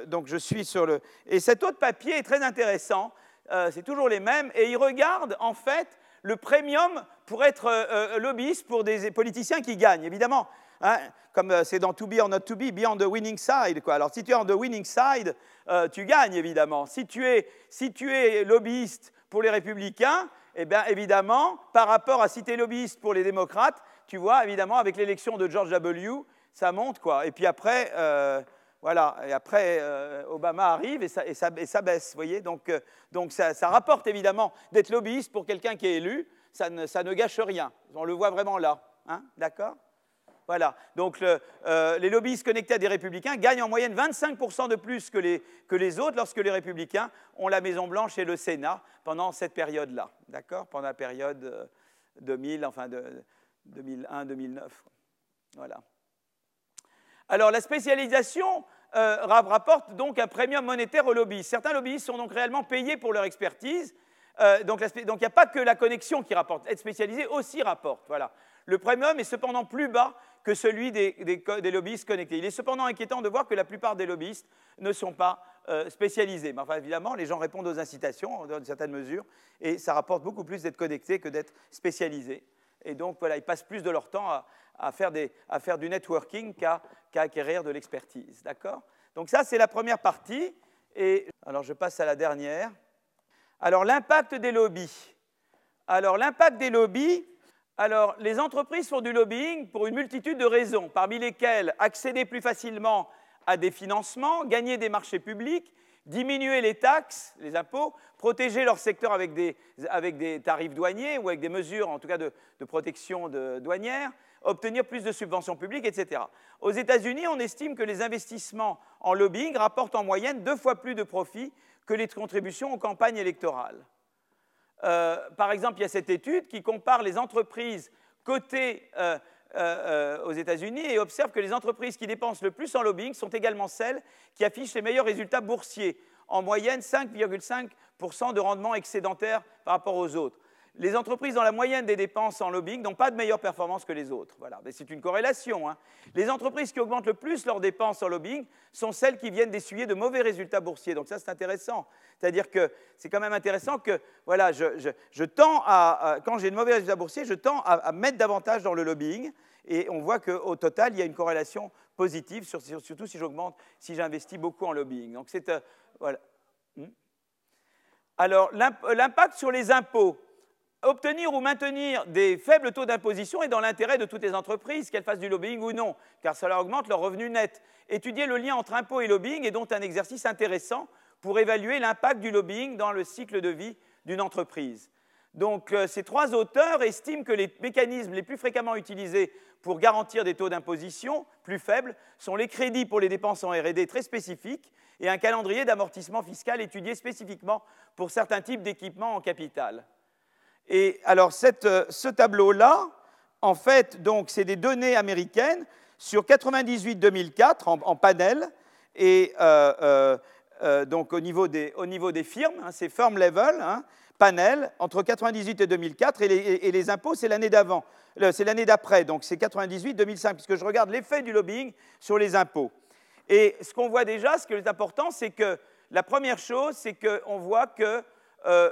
[SPEAKER 2] donc, je suis sur le. Et cet autre papier est très intéressant. c'est toujours les mêmes. Et ils regardent en fait le premium pour être lobbyiste pour des politiciens qui gagnent, évidemment. Hein, comme c'est dans To Be or Not To Be, be on the winning side. Quoi. Alors si tu es on the winning side, tu gagnes, évidemment. Si tu, es, si tu es lobbyiste pour les républicains, eh bien, évidemment, par rapport à si lobbyiste pour les démocrates, tu vois, évidemment, avec l'élection de George W., ça monte, quoi. Et puis après, euh, voilà, et après, euh, Obama arrive et ça, baisse, vous voyez. Donc, euh, ça, rapporte évidemment d'être lobbyiste pour quelqu'un qui est élu, ça ne, ça ne, gâche rien. On le voit vraiment là, hein, d'accord? Voilà. Donc euh, les lobbyistes connectés à des républicains gagnent en moyenne 25% de plus que les, autres lorsque les républicains ont la Maison-Blanche et le Sénat pendant cette période-là. D'accord? Pendant la période 2000, enfin de 2001-2009. Voilà. Alors la spécialisation euh, rapporte donc un premium monétaire aux lobbyistes. Certains lobbyistes sont donc réellement payés pour leur expertise. Euh, donc il n'y a pas que la connexion qui rapporte. Être spécialisé aussi rapporte. Voilà. Le premium est cependant plus bas que celui des, des, lobbyistes connectés. Il est cependant inquiétant de voir que la plupart des lobbyistes ne sont pas euh, spécialisés. Mais évidemment, les gens répondent aux incitations dans une certaine mesure, et ça rapporte beaucoup plus d'être connecté que d'être spécialisé. Et donc, voilà, ils passent plus de leur temps à, à, faire, des, à faire, du networking qu'à acquérir de l'expertise. D'accord? Donc ça, c'est la première partie. Et alors, je passe à la dernière. Alors, l'impact des lobbies. Alors, l'impact des lobbies, alors, les entreprises font du lobbying pour une multitude de raisons, parmi lesquelles accéder plus facilement à des financements, gagner des marchés publics, diminuer les taxes, les impôts, protéger leur secteur avec des, tarifs douaniers ou avec des mesures, en tout cas, de, protection douanière, obtenir plus de subventions publiques, etc. Aux États-Unis, on estime que les investissements en lobbying rapportent en moyenne deux fois plus de profits que les contributions aux campagnes électorales. Euh, par exemple, il y a cette étude qui compare les entreprises cotées euh, euh, aux États-Unis et observe que les entreprises qui dépensent le plus en lobbying sont également celles qui affichent les meilleurs résultats boursiers, en moyenne 5,5% de rendement excédentaire par rapport aux autres les entreprises dans la moyenne des dépenses en lobbying n'ont pas de meilleure performance que les autres. Voilà. Mais c'est une corrélation. Hein. Les entreprises qui augmentent le plus leurs dépenses en lobbying sont celles qui viennent d'essuyer de mauvais résultats boursiers. Donc ça, c'est intéressant. C'est-à-dire que c'est quand même intéressant que, voilà, je, tends à, quand j'ai de mauvais résultats boursiers, je tends à, mettre davantage dans le lobbying. Et on voit qu'au total, il y a une corrélation positive, surtout si j'augmente, si j'investis beaucoup en lobbying. Donc c'est, euh, voilà. Hmm. Alors, l'impact sur les impôts obtenir ou maintenir des faibles taux d'imposition est dans l'intérêt de toutes les entreprises, qu'elles fassent du lobbying ou non, car cela augmente leurs revenus nets. Étudier le lien entre impôts et lobbying est donc un exercice intéressant pour évaluer l'impact du lobbying dans le cycle de vie d'une entreprise. Donc, euh, ces trois auteurs estiment que les mécanismes les plus fréquemment utilisés pour garantir des taux d'imposition plus faibles sont les crédits pour les dépenses en RD très spécifiques et un calendrier d'amortissement fiscal étudié spécifiquement pour certains types d'équipements en capital. Et alors, euh, ce tableau-là, en fait, donc, c'est des données américaines sur 98-2004 en, panel, et euh, euh, donc au niveau des, au niveau des firmes, hein, c'est firm level, hein, panel, entre 98 et 2004, et les, et les impôts, c'est l'année d'avant, c'est l'année d'après, donc c'est 98-2005, puisque je regarde l'effet du lobbying sur les impôts. Et ce qu'on voit déjà, ce qui est important, c'est que la première chose, c'est qu'on voit que,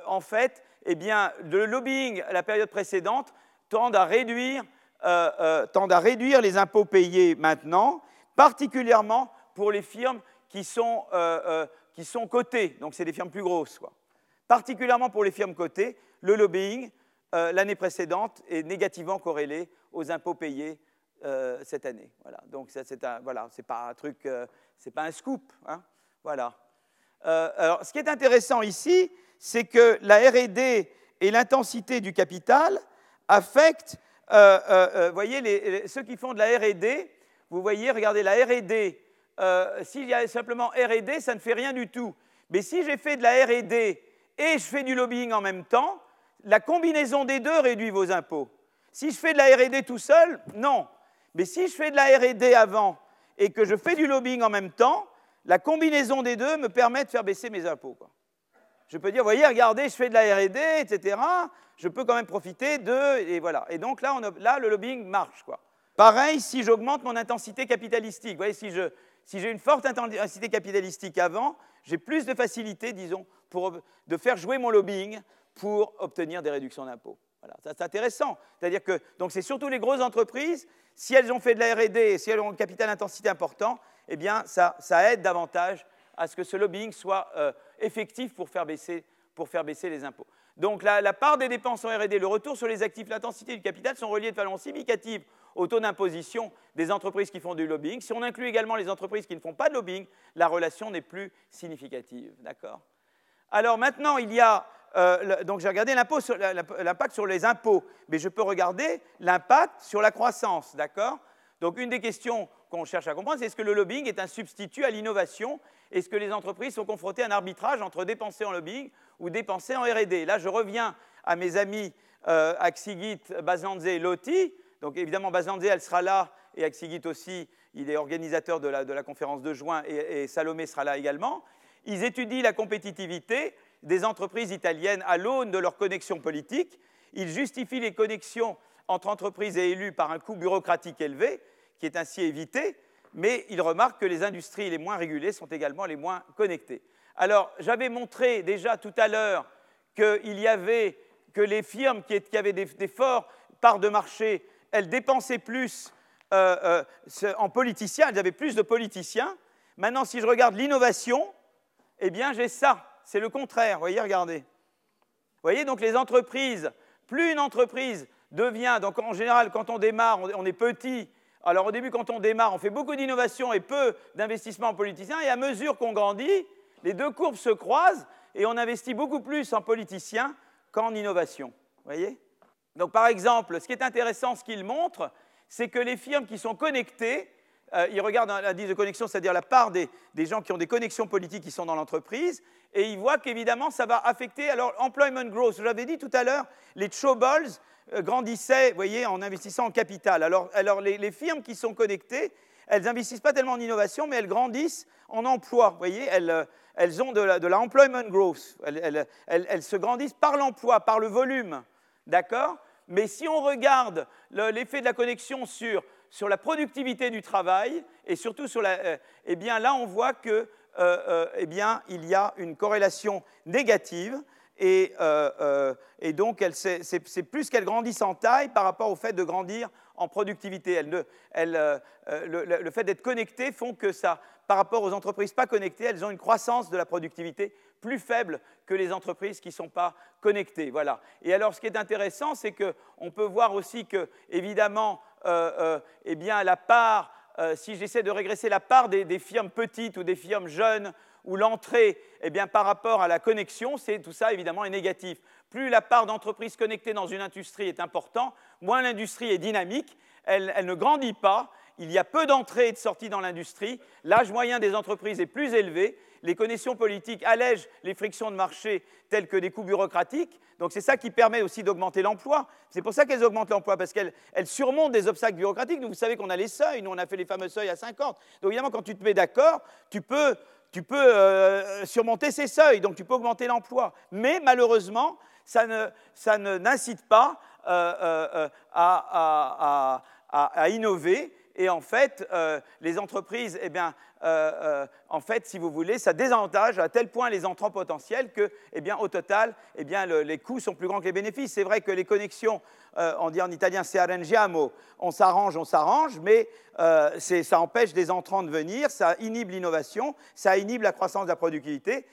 [SPEAKER 2] en fait, eh bien, le lobbying à la période précédente tend à réduire, euh, euh, à réduire les impôts payés maintenant, particulièrement pour les firmes qui sont, euh, qui sont cotées, donc c'est des firmes plus grosses. Quoi. Particulièrement pour les firmes cotées, le lobbying, l'année précédente, est négativement corrélé aux impôts payés cette année. Voilà. Donc ça, c'est voilà, pas un truc, c'est pas un scoop. Hein. Voilà. alors, ce qui est intéressant ici, c'est que la RD et l'intensité du capital affectent, euh, euh, euh voyez, ceux qui font de la RD, vous voyez, regardez, la RD, s'il y a simplement RD, ça ne fait rien du tout. Mais si j'ai fait de la RD et je fais du lobbying en même temps, la combinaison des deux réduit vos impôts. Si je fais de la RD tout seul, non. Mais si je fais de la RD avant et que je fais du lobbying en même temps, la combinaison des deux me permet de faire baisser mes impôts. Je peux dire, voyez, regardez, je fais de la R&D, etc. Je peux quand même profiter de, et voilà. Et donc là, là le lobbying marche, quoi. Pareil, si j'augmente mon intensité capitalistique, voyez, si j'ai si une forte intensité capitalistique avant, j'ai plus de facilité, disons, pour, de faire jouer mon lobbying pour obtenir des réductions d'impôts. Voilà, c'est intéressant. C'est-à-dire que donc c'est surtout les grosses entreprises, si elles ont fait de la R&D, si elles ont un capital intensité important, eh bien ça, aide davantage à ce que ce lobbying soit euh, effectif pour faire, baisser, pour faire baisser les impôts. Donc la, part des dépenses en R&D, le retour sur les actifs, l'intensité du capital sont reliés de façon significative au taux d'imposition des entreprises qui font du lobbying. Si on inclut également les entreprises qui ne font pas de lobbying, la relation n'est plus significative. D'accord? Alors maintenant, il y a euh, donc j'ai regardé l'impact sur les impôts, mais je peux regarder l'impact sur la croissance, d'accord? Donc une des questions qu'on cherche à comprendre, c'est est-ce que le lobbying est un substitut à l'innovation Est-ce que les entreprises sont confrontées à un arbitrage entre dépenser en lobbying ou dépenser en R&D Là, je reviens à mes amis euh, Axigit, Bazanze et Loti. Donc évidemment, Bazanze, elle sera là, et Axigit aussi, il est organisateur de la, conférence de juin, et Salomé sera là également. Ils étudient la compétitivité des entreprises italiennes à l'aune de leurs connexions politiques. Ils justifient les connexions entre entreprises et élus par un coût bureaucratique élevé, qui est ainsi évité, mais ils remarquent que les industries les moins régulées sont également les moins connectées. Alors, j'avais montré déjà tout à l'heure qu'il y avait que les firmes qui, avaient des, forts parts de marché, elles dépensaient plus euh, euh, en politiciens, elles avaient plus de politiciens. Maintenant, si je regarde l'innovation, eh bien, j'ai ça c'est le contraire. Vous voyez, regardez. Vous voyez, donc les entreprises, plus une entreprise devient, donc en général, quand on démarre, on est petit. Alors au début, quand on démarre, on fait beaucoup d'innovation et peu d'investissement en politiciens. Et à mesure qu'on grandit, les deux courbes se croisent et on investit beaucoup plus en politiciens qu'en innovation. Voyez? Donc par exemple, ce qui est intéressant, ce qu'il montre, c'est que les firmes qui sont connectées, euh, il regarde l'indice de connexion, c'est-à-dire la part des, gens qui ont des connexions politiques qui sont dans l'entreprise, et il voit qu'évidemment, ça va affecter. Alors, employment growth, je l'avais dit tout à l'heure, les chobolls euh, grandissaient, vous voyez, en investissant en capital. Alors, les, firmes qui sont connectées, elles n'investissent pas tellement en innovation, mais elles grandissent en emploi. Voyez, elles, euh, ont de la, employment growth. Elles, se grandissent par l'emploi, par le volume. D'accord Mais si on regarde l'effet de la connexion sur sur la productivité du travail et surtout sur la. Euh, eh bien, là, on voit que, euh, euh, eh bien, il y a une corrélation négative et, donc c'est plus qu'elles grandissent en taille par rapport au fait de grandir en productivité. le, fait d'être connectées font que ça, par rapport aux entreprises pas connectées, elles ont une croissance de la productivité plus faible que les entreprises qui ne sont pas connectées. Voilà. Et alors, ce qui est intéressant, c'est qu'on peut voir aussi que, évidemment, euh, euh, eh bien, la part, euh, si j'essaie de régresser la part des, firmes petites ou des firmes jeunes, ou l'entrée, eh bien, par rapport à la connexion, c'est tout ça évidemment est négatif. Plus la part d'entreprises connectées dans une industrie est importante, moins l'industrie est dynamique, elle, elle ne grandit pas, il y a peu d'entrées et de sorties dans l'industrie, l'âge moyen des entreprises est plus élevé, les connexions politiques allègent les frictions de marché telles que des coûts bureaucratiques. Donc c'est ça qui permet aussi d'augmenter l'emploi. C'est pour ça qu'elles augmentent l'emploi, parce qu'elles surmontent des obstacles bureaucratiques. vous savez qu'on a les seuils, nous on a fait les fameux seuils à 50. Donc évidemment, quand tu te mets d'accord, tu peux, euh, surmonter ces seuils, donc tu peux augmenter l'emploi. Mais malheureusement, ça n'incite pas euh, euh, à innover et en fait, les entreprises, eh bien, en fait, si vous voulez, ça désavantage à tel point les entrants potentiels que, eh bien, au total, eh bien, les coûts sont plus grands que les bénéfices. C'est vrai que les connexions, on dit en italien c'est arrangiamo, on s'arrange, on s'arrange, mais ça empêche des entrants de venir, ça inhibe l'innovation, ça inhibe la croissance de la productivité.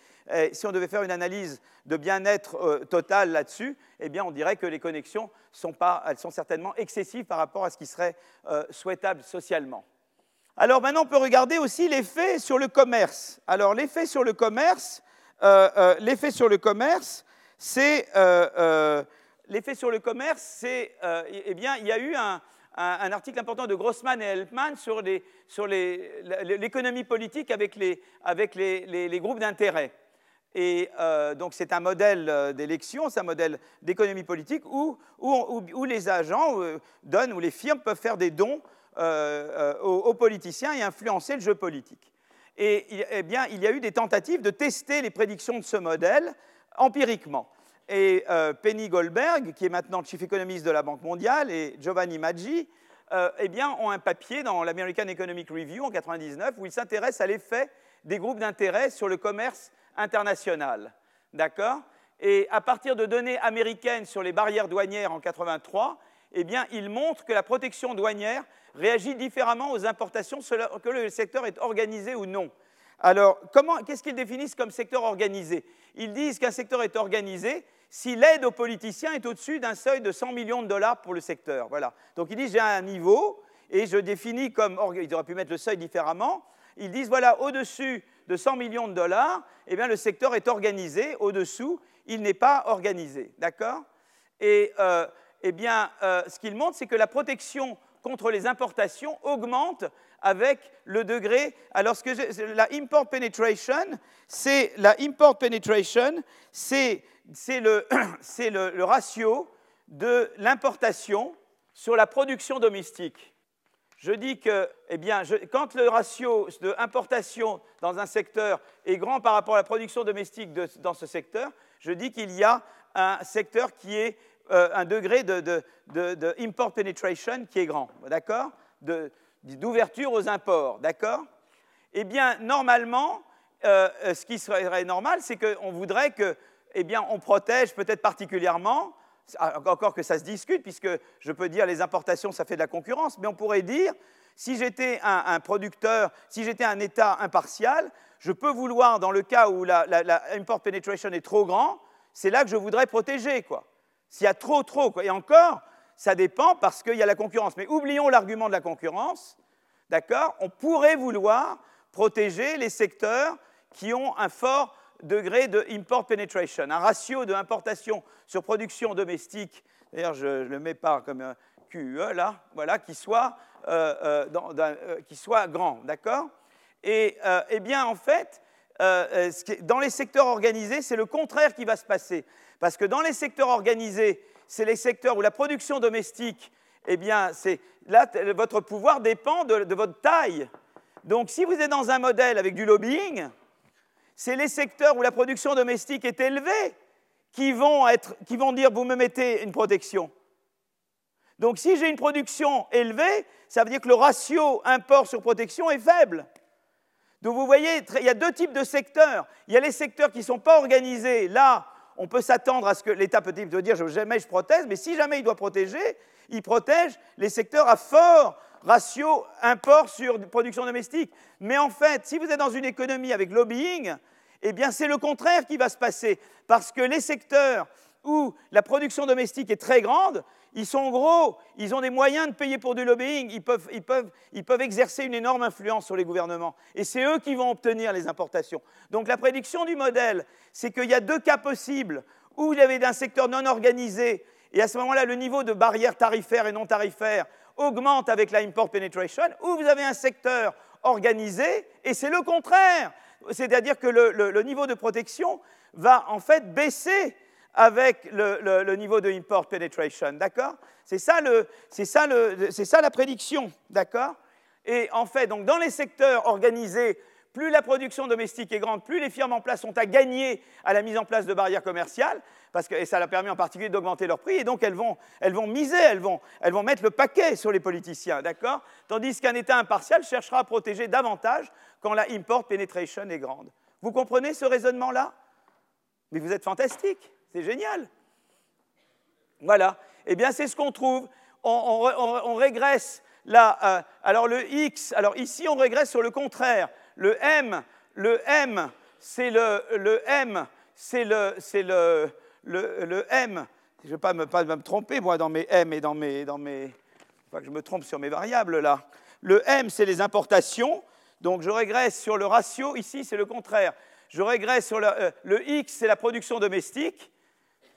[SPEAKER 2] Si on devait faire une analyse de bien-être total là-dessus, eh bien, on dirait que les connexions sont, pas, elles sont certainement excessives par rapport à ce qui serait euh, souhaitable socialement. Alors maintenant, on peut regarder aussi l'effet sur le commerce. Alors l'effet sur le commerce, euh, euh, l'effet sur le commerce, c'est l'effet sur le commerce, c'est eh bien, il y a eu un, article important de Grossman et Helpman sur l'économie politique avec les, groupes d'intérêt. Et euh, donc c'est un modèle euh, d'élection, c'est un modèle d'économie politique où, les agents euh, donnent, où les firmes peuvent faire des dons aux, politiciens et influencer le jeu politique. Et eh bien, il y a eu des tentatives de tester les prédictions de ce modèle empiriquement. Et Penny Goldberg, qui est maintenant chief économiste de la Banque mondiale, et Giovanni Maggi, eh bien, ont un papier dans l'American Economic Review en 1999 où ils s'intéressent à l'effet des groupes d'intérêt sur le commerce international. D'accord? Et à partir de données américaines sur les barrières douanières en 83, eh bien, il montre que la protection douanière réagit différemment aux importations, que le secteur est organisé ou non. Alors, qu'est-ce qu'ils définissent comme secteur organisé? Ils disent qu'un secteur est organisé si l'aide aux politiciens est au-dessus d'un seuil de 100 millions de dollars pour le secteur. Voilà. Donc, ils disent j'ai un niveau et je définis comme. Ils auraient pu mettre le seuil différemment. Ils disent voilà, au-dessus de 100 millions de dollars, eh bien, le secteur est organisé. Au-dessous, il n'est pas organisé. D'accord? Et euh, eh bien, euh, ce qu'ils montrent, c'est que la protection contre les importations augmente avec le degré. Alors, que la import penetration, c'est la import penetration, c'est le, le, ratio de l'importation sur la production domestique. Je dis que, eh bien, quand le ratio d'importation dans un secteur est grand par rapport à la production domestique dans ce secteur, je dis qu'il y a un secteur qui est euh, un degré de, import penetration qui est grand, d'accord? D'ouverture aux imports, d'accord? Eh bien, normalement, euh, euh, ce qui serait normal, c'est qu'on voudrait que, eh bien, on protège peut-être particulièrement, encore que ça se discute, puisque je peux dire les importations, ça fait de la concurrence, mais on pourrait dire, si j'étais un, producteur, si j'étais un État impartial, je peux vouloir, dans le cas où la import penetration est trop grand, c'est là que je voudrais protéger, quoi. S'il y a trop, trop, et encore, ça dépend parce qu'il y a la concurrence. Mais oublions l'argument de la concurrence, d'accord? On pourrait vouloir protéger les secteurs qui ont un fort degré de import penetration, un ratio de importation sur production domestique, d'ailleurs je ne le mets pas comme un QE là, voilà, qui soit, euh, euh, euh, qui soit grand, d'accord? Et eh bien en fait, dans les secteurs organisés, c'est le contraire qui va se passer. Parce que dans les secteurs organisés, c'est les secteurs où la production domestique, eh bien, là, votre pouvoir dépend de, votre taille. Donc, si vous êtes dans un modèle avec du lobbying, c'est les secteurs où la production domestique est élevée qui vont, dire vous me mettez une protection. Donc, si j'ai une production élevée, ça veut dire que le ratio import sur protection est faible. Donc, vous voyez, il y a deux types de secteurs. Il y a les secteurs qui ne sont pas organisés. Là, on peut s'attendre à ce que l'État peut dire jamais je protège, mais si jamais il doit protéger, il protège les secteurs à fort ratio import sur production domestique. Mais en fait, si vous êtes dans une économie avec lobbying, eh bien c'est le contraire qui va se passer, parce que les secteurs où la production domestique est très grande, ils sont gros, ils ont des moyens de payer pour du lobbying, ils peuvent, ils peuvent, exercer une énorme influence sur les gouvernements. Et c'est eux qui vont obtenir les importations. Donc la prédiction du modèle, c'est qu'il y a deux cas possibles où vous avez un secteur non organisé, et à ce moment-là, le niveau de barrières tarifaires et non tarifaires augmente avec la import penetration, ou vous avez un secteur organisé, et c'est le contraire. C'est-à-dire que le, le niveau de protection va en fait baisser avec le, niveau de import penetration, d'accord? C'est ça, ça, ça, la prédiction, d'accord? Et en fait, donc dans les secteurs organisés, plus la production domestique est grande, plus les firmes en place ont à gagner à la mise en place de barrières commerciales, parce que, et ça leur permet en particulier d'augmenter leurs prix, et donc elles vont, elles vont miser, elles vont, elles vont mettre le paquet sur les politiciens, d'accord? Tandis qu'un État impartial cherchera à protéger davantage quand la import penetration est grande. Vous comprenez ce raisonnement-là? Mais vous êtes fantastique c'est génial. Voilà. Eh bien, c'est ce qu'on trouve. On, régresse là. Euh, alors, le X, alors ici, on régresse sur le contraire. Le M, le M, c'est le, M, c'est le, c'est le, le, M. Je ne vais pas me, tromper, moi, dans mes M et dans mes. Dans mes je me trompe sur mes variables, là. Le M, c'est les importations. Donc, je régresse sur le ratio. Ici, c'est le contraire. Je régresse sur euh, le X, c'est la production domestique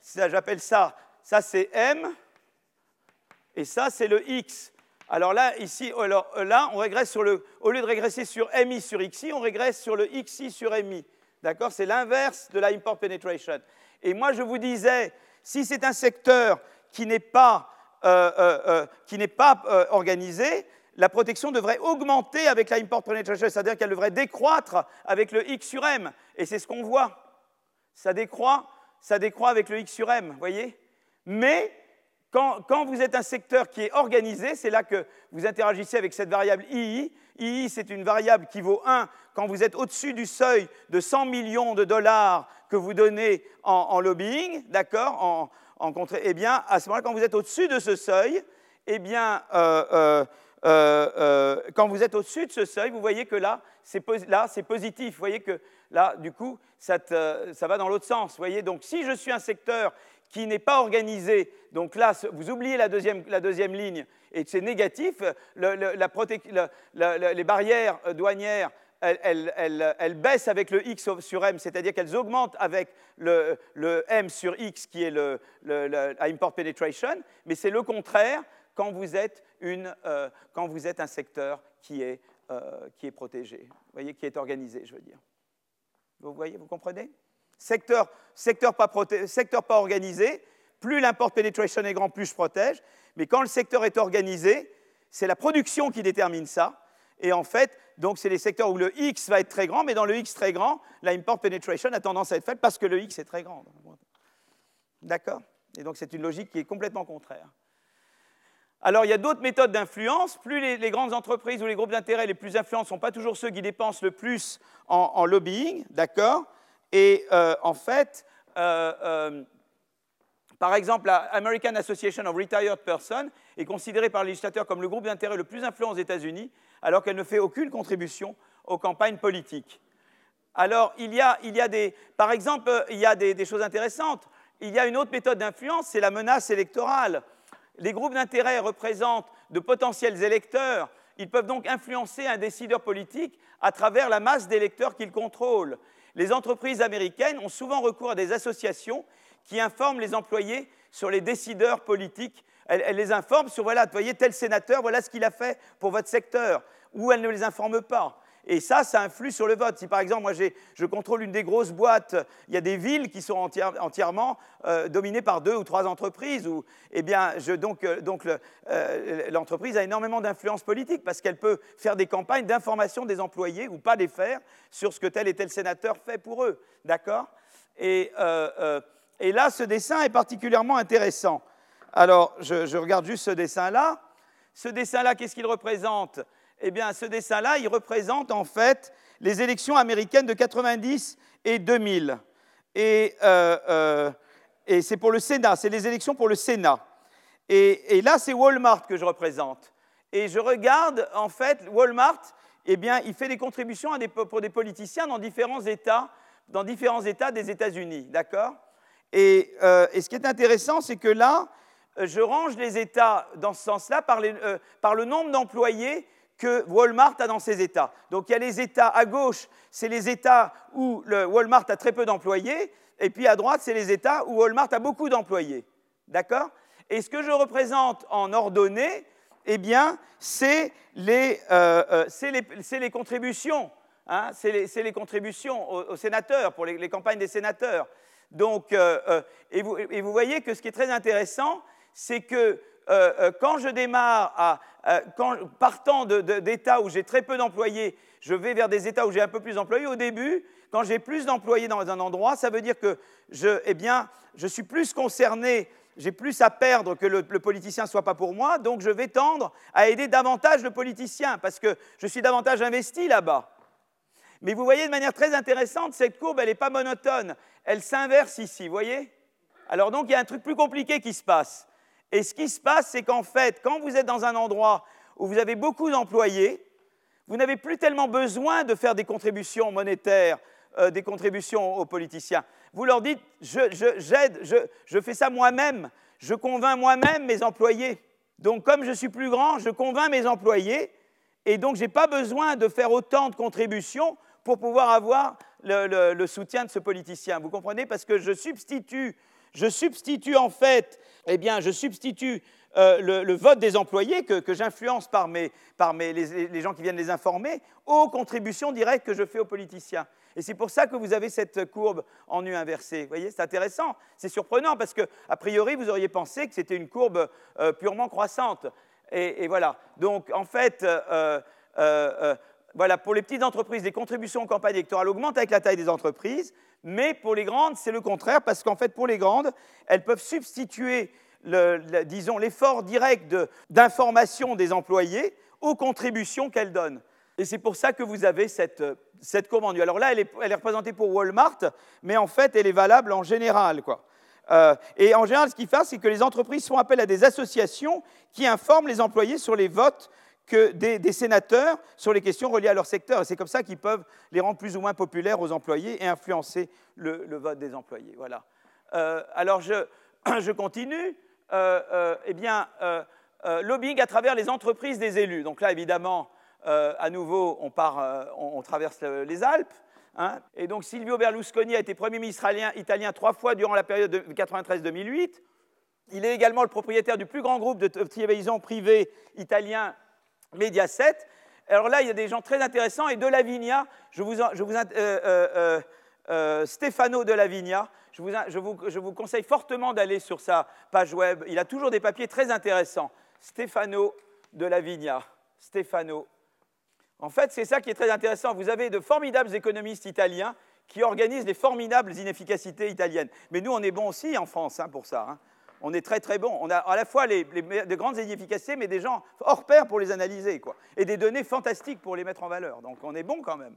[SPEAKER 2] j'appelle ça, ça c'est M, et ça c'est le X. Alors là, ici, alors, là, on régresse sur le, au lieu de régresser sur MI sur XI, on régresse sur le XI sur MI. D'accord? C'est l'inverse de la import penetration. Et moi, je vous disais, si c'est un secteur qui n'est pas, euh, euh, euh, pas organisé, la protection devrait augmenter avec la import penetration, c'est-à-dire qu'elle devrait décroître avec le X sur M. Et c'est ce qu'on voit. Ça décroît ça décroît avec le x sur m, voyez? Mais quand, vous êtes un secteur qui est organisé, c'est là que vous interagissez avec cette variable II. II, c'est une variable qui vaut 1 quand vous êtes au-dessus du seuil de 100 millions de dollars que vous donnez en, lobbying, d'accord en, en Eh bien, à ce moment-là, quand vous êtes au-dessus de ce seuil, eh bien, euh, euh, euh, quand vous êtes au-dessus de ce seuil, vous voyez que là, c'est positif. Vous voyez que là, du coup, ça, ça va dans l'autre sens. Vous voyez, donc si je suis un secteur qui n'est pas organisé, donc là, vous oubliez la deuxième, la deuxième ligne, et c'est négatif, les barrières douanières elles, baissent avec le x sur m, c'est-à-dire qu'elles augmentent avec le, m sur x qui est le, import penetration, mais c'est le contraire quand vous êtes, euh, quand vous êtes un secteur qui est, euh, qui est protégé, vous voyez, qui est organisé, je veux dire. Vous voyez, vous comprenez? Secteur, secteur, pas secteur pas organisé, plus l'import penetration est grand, plus je protège, mais quand le secteur est organisé, c'est la production qui détermine ça, et en fait, donc c'est les secteurs où le X va être très grand, mais dans le X très grand, l'import penetration a tendance à être faible parce que le X est très grand. D'accord? Et donc c'est une logique qui est complètement contraire. Alors il y a d'autres méthodes d'influence. Plus les, grandes entreprises ou les groupes d'intérêt les plus influents ne sont pas toujours ceux qui dépensent le plus en, lobbying, d'accord? Et euh, en fait, euh, euh, par exemple, la American Association of Retired Persons est considérée par les législateurs comme le groupe d'intérêt le plus influent aux États-Unis alors qu'elle ne fait aucune contribution aux campagnes politiques. Alors, il y a, par exemple, il y a des, choses intéressantes. Il y a une autre méthode d'influence, c'est la menace électorale. Les groupes d'intérêt représentent de potentiels électeurs. Ils peuvent donc influencer un décideur politique à travers la masse d'électeurs qu'ils contrôlent. Les entreprises américaines ont souvent recours à des associations qui informent les employés sur les décideurs politiques elle, les informe sur, voilà, voyez, tel sénateur, voilà ce qu'il a fait pour votre secteur, ou elle ne les informe pas. Et ça, ça influe sur le vote. Si par exemple, moi, je contrôle une des grosses boîtes, il y a des villes qui sont entièrement euh, dominées par deux ou trois entreprises, où, eh bien, donc, euh, donc euh, l'entreprise a énormément d'influence politique parce qu'elle peut faire des campagnes d'information des employés ou pas les faire sur ce que tel et tel sénateur fait pour eux. D'accord? Et, et là, ce dessin est particulièrement intéressant. Alors, je, regarde juste ce dessin-là. Ce dessin-là, qu'est-ce qu'il représente? Eh bien, ce dessin-là, il représente en fait les élections américaines de 90 et 2000. Et, euh, euh, et c'est pour le Sénat, c'est les élections pour le Sénat. Et, là, c'est Walmart que je représente. Et je regarde, en fait, Walmart, eh bien, il fait des contributions pour des politiciens dans différents États, dans différents États des États-Unis, d'accord? Et, euh, et, ce qui est intéressant, c'est que là, je range les États dans ce sens-là par, le nombre d'employés que Walmart a dans ces États. Donc il y a les États à gauche, c'est les États où Walmart a très peu d'employés, et puis à droite, c'est les États où Walmart a beaucoup d'employés. D'accord? Et ce que je représente en ordonnée, eh bien, c'est les, euh, les, contributions. Hein, c'est les, contributions aux, sénateurs, pour les, campagnes des sénateurs. Donc, et, vous, et, vous, voyez que ce qui est très intéressant, c'est que euh, euh, quand je démarre, euh, partant d'États où j'ai très peu d'employés, je vais vers des États où j'ai un peu plus d'employés. Au début, quand j'ai plus d'employés dans un endroit, ça veut dire que je, eh suis plus concerné, j'ai plus à perdre que le, politicien ne soit pas pour moi, donc je vais tendre à aider davantage le politicien parce que je suis davantage investi là-bas. Mais vous voyez de manière très intéressante, cette courbe, elle n'est pas monotone, elle s'inverse ici, vous voyez? Alors donc il y a un truc plus compliqué qui se passe. Et ce qui se passe, c'est qu'en fait, quand vous êtes dans un endroit où vous avez beaucoup d'employés, vous n'avez plus tellement besoin de faire des contributions monétaires, euh, des contributions aux politiciens. Vous leur dites, j'aide, je, je, fais ça moi-même, je convainc moi-même mes employés. Donc comme je suis plus grand, je convainc mes employés, et donc je n'ai pas besoin de faire autant de contributions pour pouvoir avoir le, le soutien de ce politicien. Vous comprenez? Parce que je substitue je substitue en fait, eh bien, je substitue euh, le, vote des employés que, j'influence par, les, gens qui viennent les informer aux contributions directes que je fais aux politiciens. Et c'est pour ça que vous avez cette courbe en U inversée. Vous voyez, c'est intéressant, c'est surprenant parce que, a priori, vous auriez pensé que c'était une courbe euh, purement croissante. Et, voilà. Donc, en fait, euh, voilà, pour les petites entreprises, les contributions aux campagnes électorales augmentent avec la taille des entreprises, mais pour les grandes, c'est le contraire, parce qu'en fait, pour les grandes, elles peuvent substituer disons, l'effort direct d'information des employés aux contributions qu'elle donne. Et c'est pour ça que vous avez cette, cette en Alors là, elle est, représentée pour Walmart, mais en fait, elle est valable en général. Quoi. Euh, et en général, ce qu'il fait, c'est que les entreprises font appel à des associations qui informent les employés sur les votes que des, sénateurs sur les questions reliées à leur secteur. Et c'est comme ça qu'ils peuvent les rendre plus ou moins populaires aux employés et influencer le, vote des employés. Voilà. Euh, alors, je, continue. Euh, eh bien, lobbying à travers les entreprises des élus. Donc là, évidemment, à nouveau, on, part, on traverse les Alpes. Hein. et donc Silvio Berlusconi a été Premier ministre italien, trois fois durant la période de 93-2008. Il est également le propriétaire du plus grand groupe de télévision privé italien Mediaset. Alors là, il y a des gens très intéressants. Et de Lavinia, je vous, je vous euh, euh, euh, Stefano de Lavinia, je vous, je, vous, je vous, conseille fortement d'aller sur sa page web. Il a toujours des papiers très intéressants. Stefano de Lavinia. Stefano en fait, c'est ça qui est très intéressant. Vous avez de formidables économistes italiens qui organisent des formidables inefficacités italiennes. Mais nous, on est bons aussi en France hein, pour ça. Hein. On est très très bons. On a à la fois les, de grandes inefficacités, mais des gens hors pair pour les analyser, quoi. Et des données fantastiques pour les mettre en valeur. Donc on est bon quand même.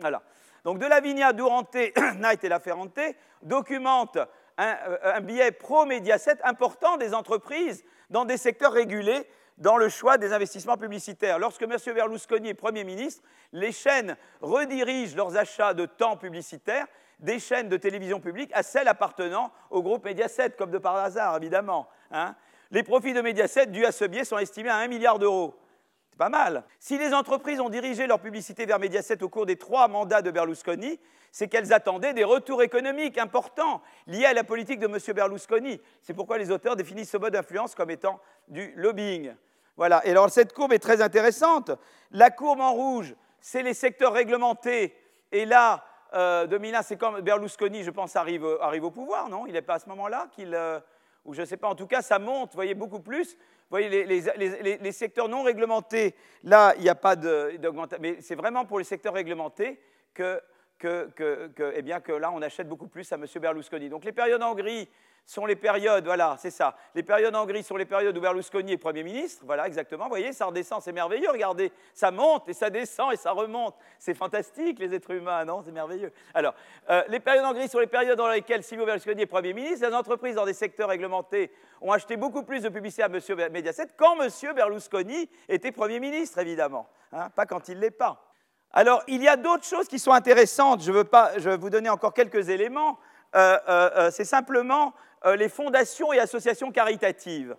[SPEAKER 2] Voilà. Donc de Lavinia, Durante, Knight et La Ferrante documentent un, euh, un billet pro-Mediaset important des entreprises dans des secteurs régulés dans le choix des investissements publicitaires. Lorsque M. Berlusconi est Premier ministre, les chaînes redirigent leurs achats de temps publicitaire des chaînes de télévision publique à celles appartenant au groupe Mediaset, comme de par hasard, évidemment. Hein. Les profits de Mediaset dus à ce biais sont estimés à 1 milliard d'euros. C'est pas mal. Si les entreprises ont dirigé leur publicité vers Mediaset au cours des trois mandats de Berlusconi, c'est qu'elles attendaient des retours économiques importants liés à la politique de M. Berlusconi. C'est pourquoi les auteurs définissent ce mode d'influence comme étant du lobbying. Voilà. Et alors cette courbe est très intéressante. La courbe en rouge, c'est les secteurs réglementés. Et là, euh, 2001, c'est comme Berlusconi, je pense, arrive, arrive au pouvoir, non? Il n'est pas à ce moment-là qu'il... Euh, ou je ne sais pas, en tout cas, ça monte, vous voyez, beaucoup plus. Vous voyez, les, secteurs non réglementés, là, il n'y a pas d'augmentation. Mais c'est vraiment pour les secteurs réglementés que, que, que, eh bien, que là, on achète beaucoup plus à M. Berlusconi. Donc les périodes en gris, sont les périodes, voilà, c'est ça. Les périodes en gris sont les périodes où Berlusconi est Premier ministre, voilà, exactement. Vous voyez, ça redescend, c'est merveilleux, regardez. Ça monte et ça descend et ça remonte. C'est fantastique, les êtres humains, non C'est merveilleux. Alors, euh, les périodes en gris sont les périodes dans lesquelles Silvio Berlusconi est Premier ministre. Les entreprises dans des secteurs réglementés ont acheté beaucoup plus de publicité à M. Mediaset quand M. Berlusconi était Premier ministre, évidemment. Hein, pas quand il ne l'est pas. Alors, il y a d'autres choses qui sont intéressantes. Je, veux pas, je vais vous donner encore quelques éléments. Euh, euh, c'est simplement euh, les fondations et associations caritatives.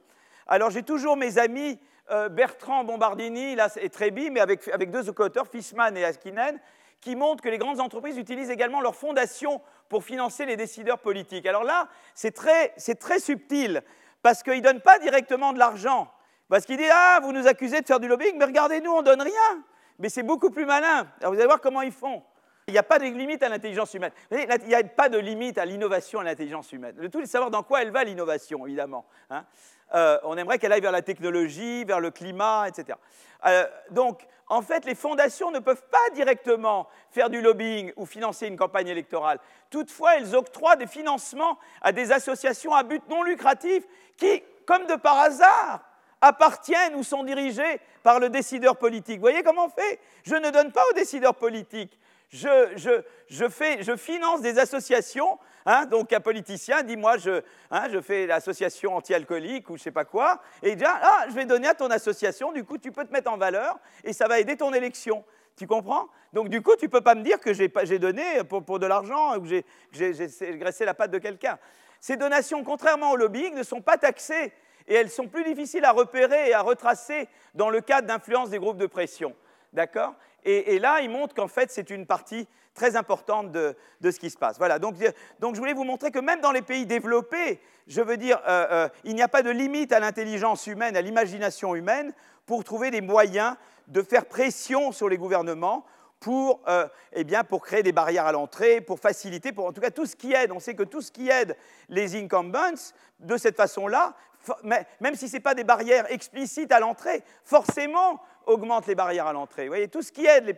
[SPEAKER 2] Alors j'ai toujours mes amis euh, Bertrand Bombardini et Tréby, mais avec, deux co-auteurs, Fissman et Askinen, qui montrent que les grandes entreprises utilisent également leurs fondations pour financer les décideurs politiques. Alors là, c'est très, très, subtil, parce qu'ils ne donnent pas directement de l'argent. Parce qu'ils disent Ah, vous nous accusez de faire du lobbying, mais regardez-nous, on ne donne rien. Mais c'est beaucoup plus malin. Alors vous allez voir comment ils font. Il n'y a pas de limite à l'intelligence humaine. Il n'y a pas de limite à l'innovation à l'intelligence humaine. Le tout est de savoir dans quoi elle va, l'innovation, évidemment. Hein. Euh, on aimerait qu'elle aille vers la technologie, vers le climat, etc. Euh, donc, en fait, les fondations ne peuvent pas directement faire du lobbying ou financer une campagne électorale. Toutefois, elles octroient des financements à des associations à but non lucratif qui, comme de par hasard, appartiennent ou sont dirigées par le décideur politique. Vous voyez comment on fait? Je ne donne pas aux décideurs politiques je, finance des associations. Hein, donc un politicien dit moi je, hein, je fais l'association anti-alcoolique ou je sais pas quoi, et il dit ah je vais donner à ton association, du coup tu peux te mettre en valeur et ça va aider ton élection. Tu comprends? Donc du coup tu peux pas me dire que j'ai donné pour, pour, de l'argent ou que j'ai graissé la patte de quelqu'un. Ces donations, contrairement au lobbying, ne sont pas taxées et elles sont plus difficiles à repérer et à retracer dans le cadre d'influence des groupes de pression. D'accord? Et, là, il montre qu'en fait, c'est une partie très importante de, ce qui se passe. Voilà, donc, je voulais vous montrer que même dans les pays développés, je veux dire, euh, euh, il n'y a pas de limite à l'intelligence humaine, à l'imagination humaine, pour trouver des moyens de faire pression sur les gouvernements pour, euh, eh pour créer des barrières à l'entrée, pour faciliter, pour en tout cas tout ce qui aide. On sait que tout ce qui aide les incumbents, de cette façon-là, même si ce n'est pas des barrières explicites à l'entrée, forcément augmente les barrières à l'entrée. Vous voyez, tout ce qui aide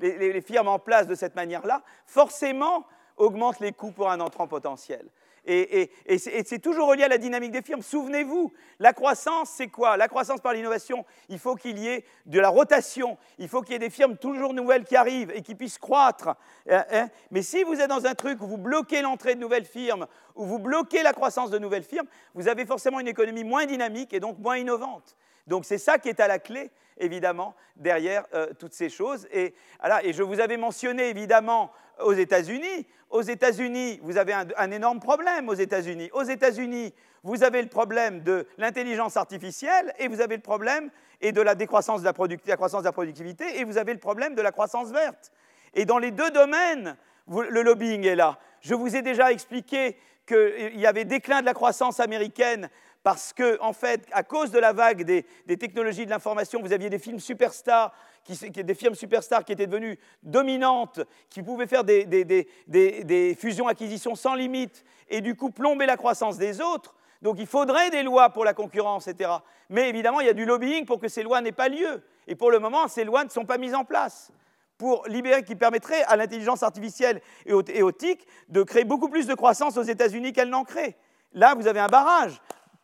[SPEAKER 2] les, firmes en place de cette manière-là, forcément augmente les coûts pour un entrant potentiel. Et, c'est toujours relié à la dynamique des firmes. Souvenez-vous, la croissance, c'est quoi? La croissance par l'innovation, il faut qu'il y ait de la rotation, il faut qu'il y ait des firmes toujours nouvelles qui arrivent et qui puissent croître. Hein, hein? Mais si vous êtes dans un truc où vous bloquez l'entrée de nouvelles firmes, où vous bloquez la croissance de nouvelles firmes, vous avez forcément une économie moins dynamique et donc moins innovante. Donc c'est ça qui est à la clé, évidemment, derrière euh, toutes ces choses. Et, et je vous avais mentionné, évidemment, aux États-Unis. Aux États-Unis, vous avez un, énorme problème aux États-Unis. Aux États-Unis, vous avez le problème de l'intelligence artificielle et vous avez le problème et de la décroissance de la, la, croissance de la productivité et vous avez le problème de la croissance verte. Et dans les deux domaines, le lobbying est là. Je vous ai déjà expliqué qu'il y avait déclin de la croissance américaine parce que, en fait, à cause de la vague des, technologies de l'information, vous aviez des films superstars, des firmes superstars qui étaient devenues dominantes, qui pouvaient faire des, fusions-acquisitions sans limite, et du coup plomber la croissance des autres. Donc il faudrait des lois pour la concurrence, etc. Mais évidemment, il y a du lobbying pour que ces lois n'aient pas lieu. Et pour le moment, ces lois ne sont pas mises en place pour libérer, qui permettrait à l'intelligence artificielle et aux, TIC de créer beaucoup plus de croissance aux États-Unis qu'elle n'en crée. Là, vous avez un barrage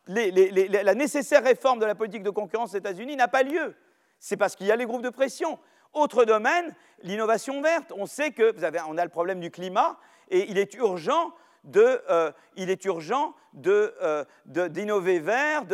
[SPEAKER 2] la nécessaire réforme de la politique de concurrence aux États-Unis n'a pas lieu. C'est parce qu'il y a les groupes de pression. Autre domaine, l'innovation verte. On sait que vous avez, on a le problème du climat et il est urgent de, euh, il est urgent euh, d'innover vert,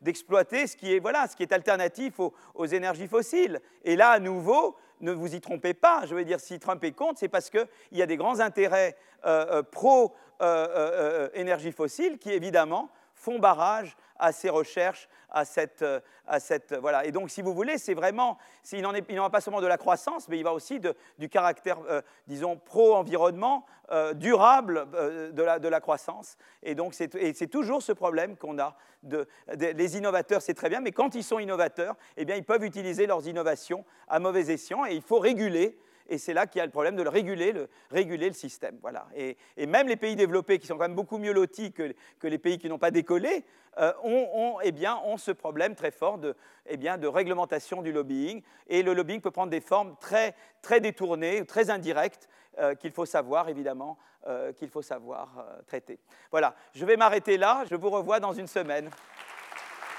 [SPEAKER 2] d'exploiter ce, qui est, voilà, ce qui est alternatif aux, énergies fossiles. Et là, à nouveau, ne vous y trompez pas. Je veux dire, si Trump est contre, c'est parce qu'il y a des grands intérêts euh, pro-énergie fossile qui, évidemment, font barrage à ces recherches, à cette, euh, à cette euh, voilà. Et donc, si vous voulez, c'est vraiment, il n'en va pas seulement de la croissance, mais il va aussi du caractère, euh, disons, pro-environnement, durable de, la, de, la, croissance. Et donc, c'est toujours ce problème qu'on a. De, les innovateurs, c'est très bien, mais quand ils sont innovateurs, eh bien, ils peuvent utiliser leurs innovations à mauvais escient, et il faut réguler et c'est là qu'il y a le problème de le réguler, le, réguler le système. Voilà. Et, même les pays développés, qui sont quand même beaucoup mieux lotis que, les pays qui n'ont pas décollé, euh, ont, eh bien, ont, ce problème très fort de, eh bien, de, réglementation du lobbying. Et le lobbying peut prendre des formes très, très détournées, très indirectes, euh, qu'il faut savoir, évidemment, euh, qu'il faut savoir traiter. Voilà, je vais m'arrêter là, je vous revois dans une semaine.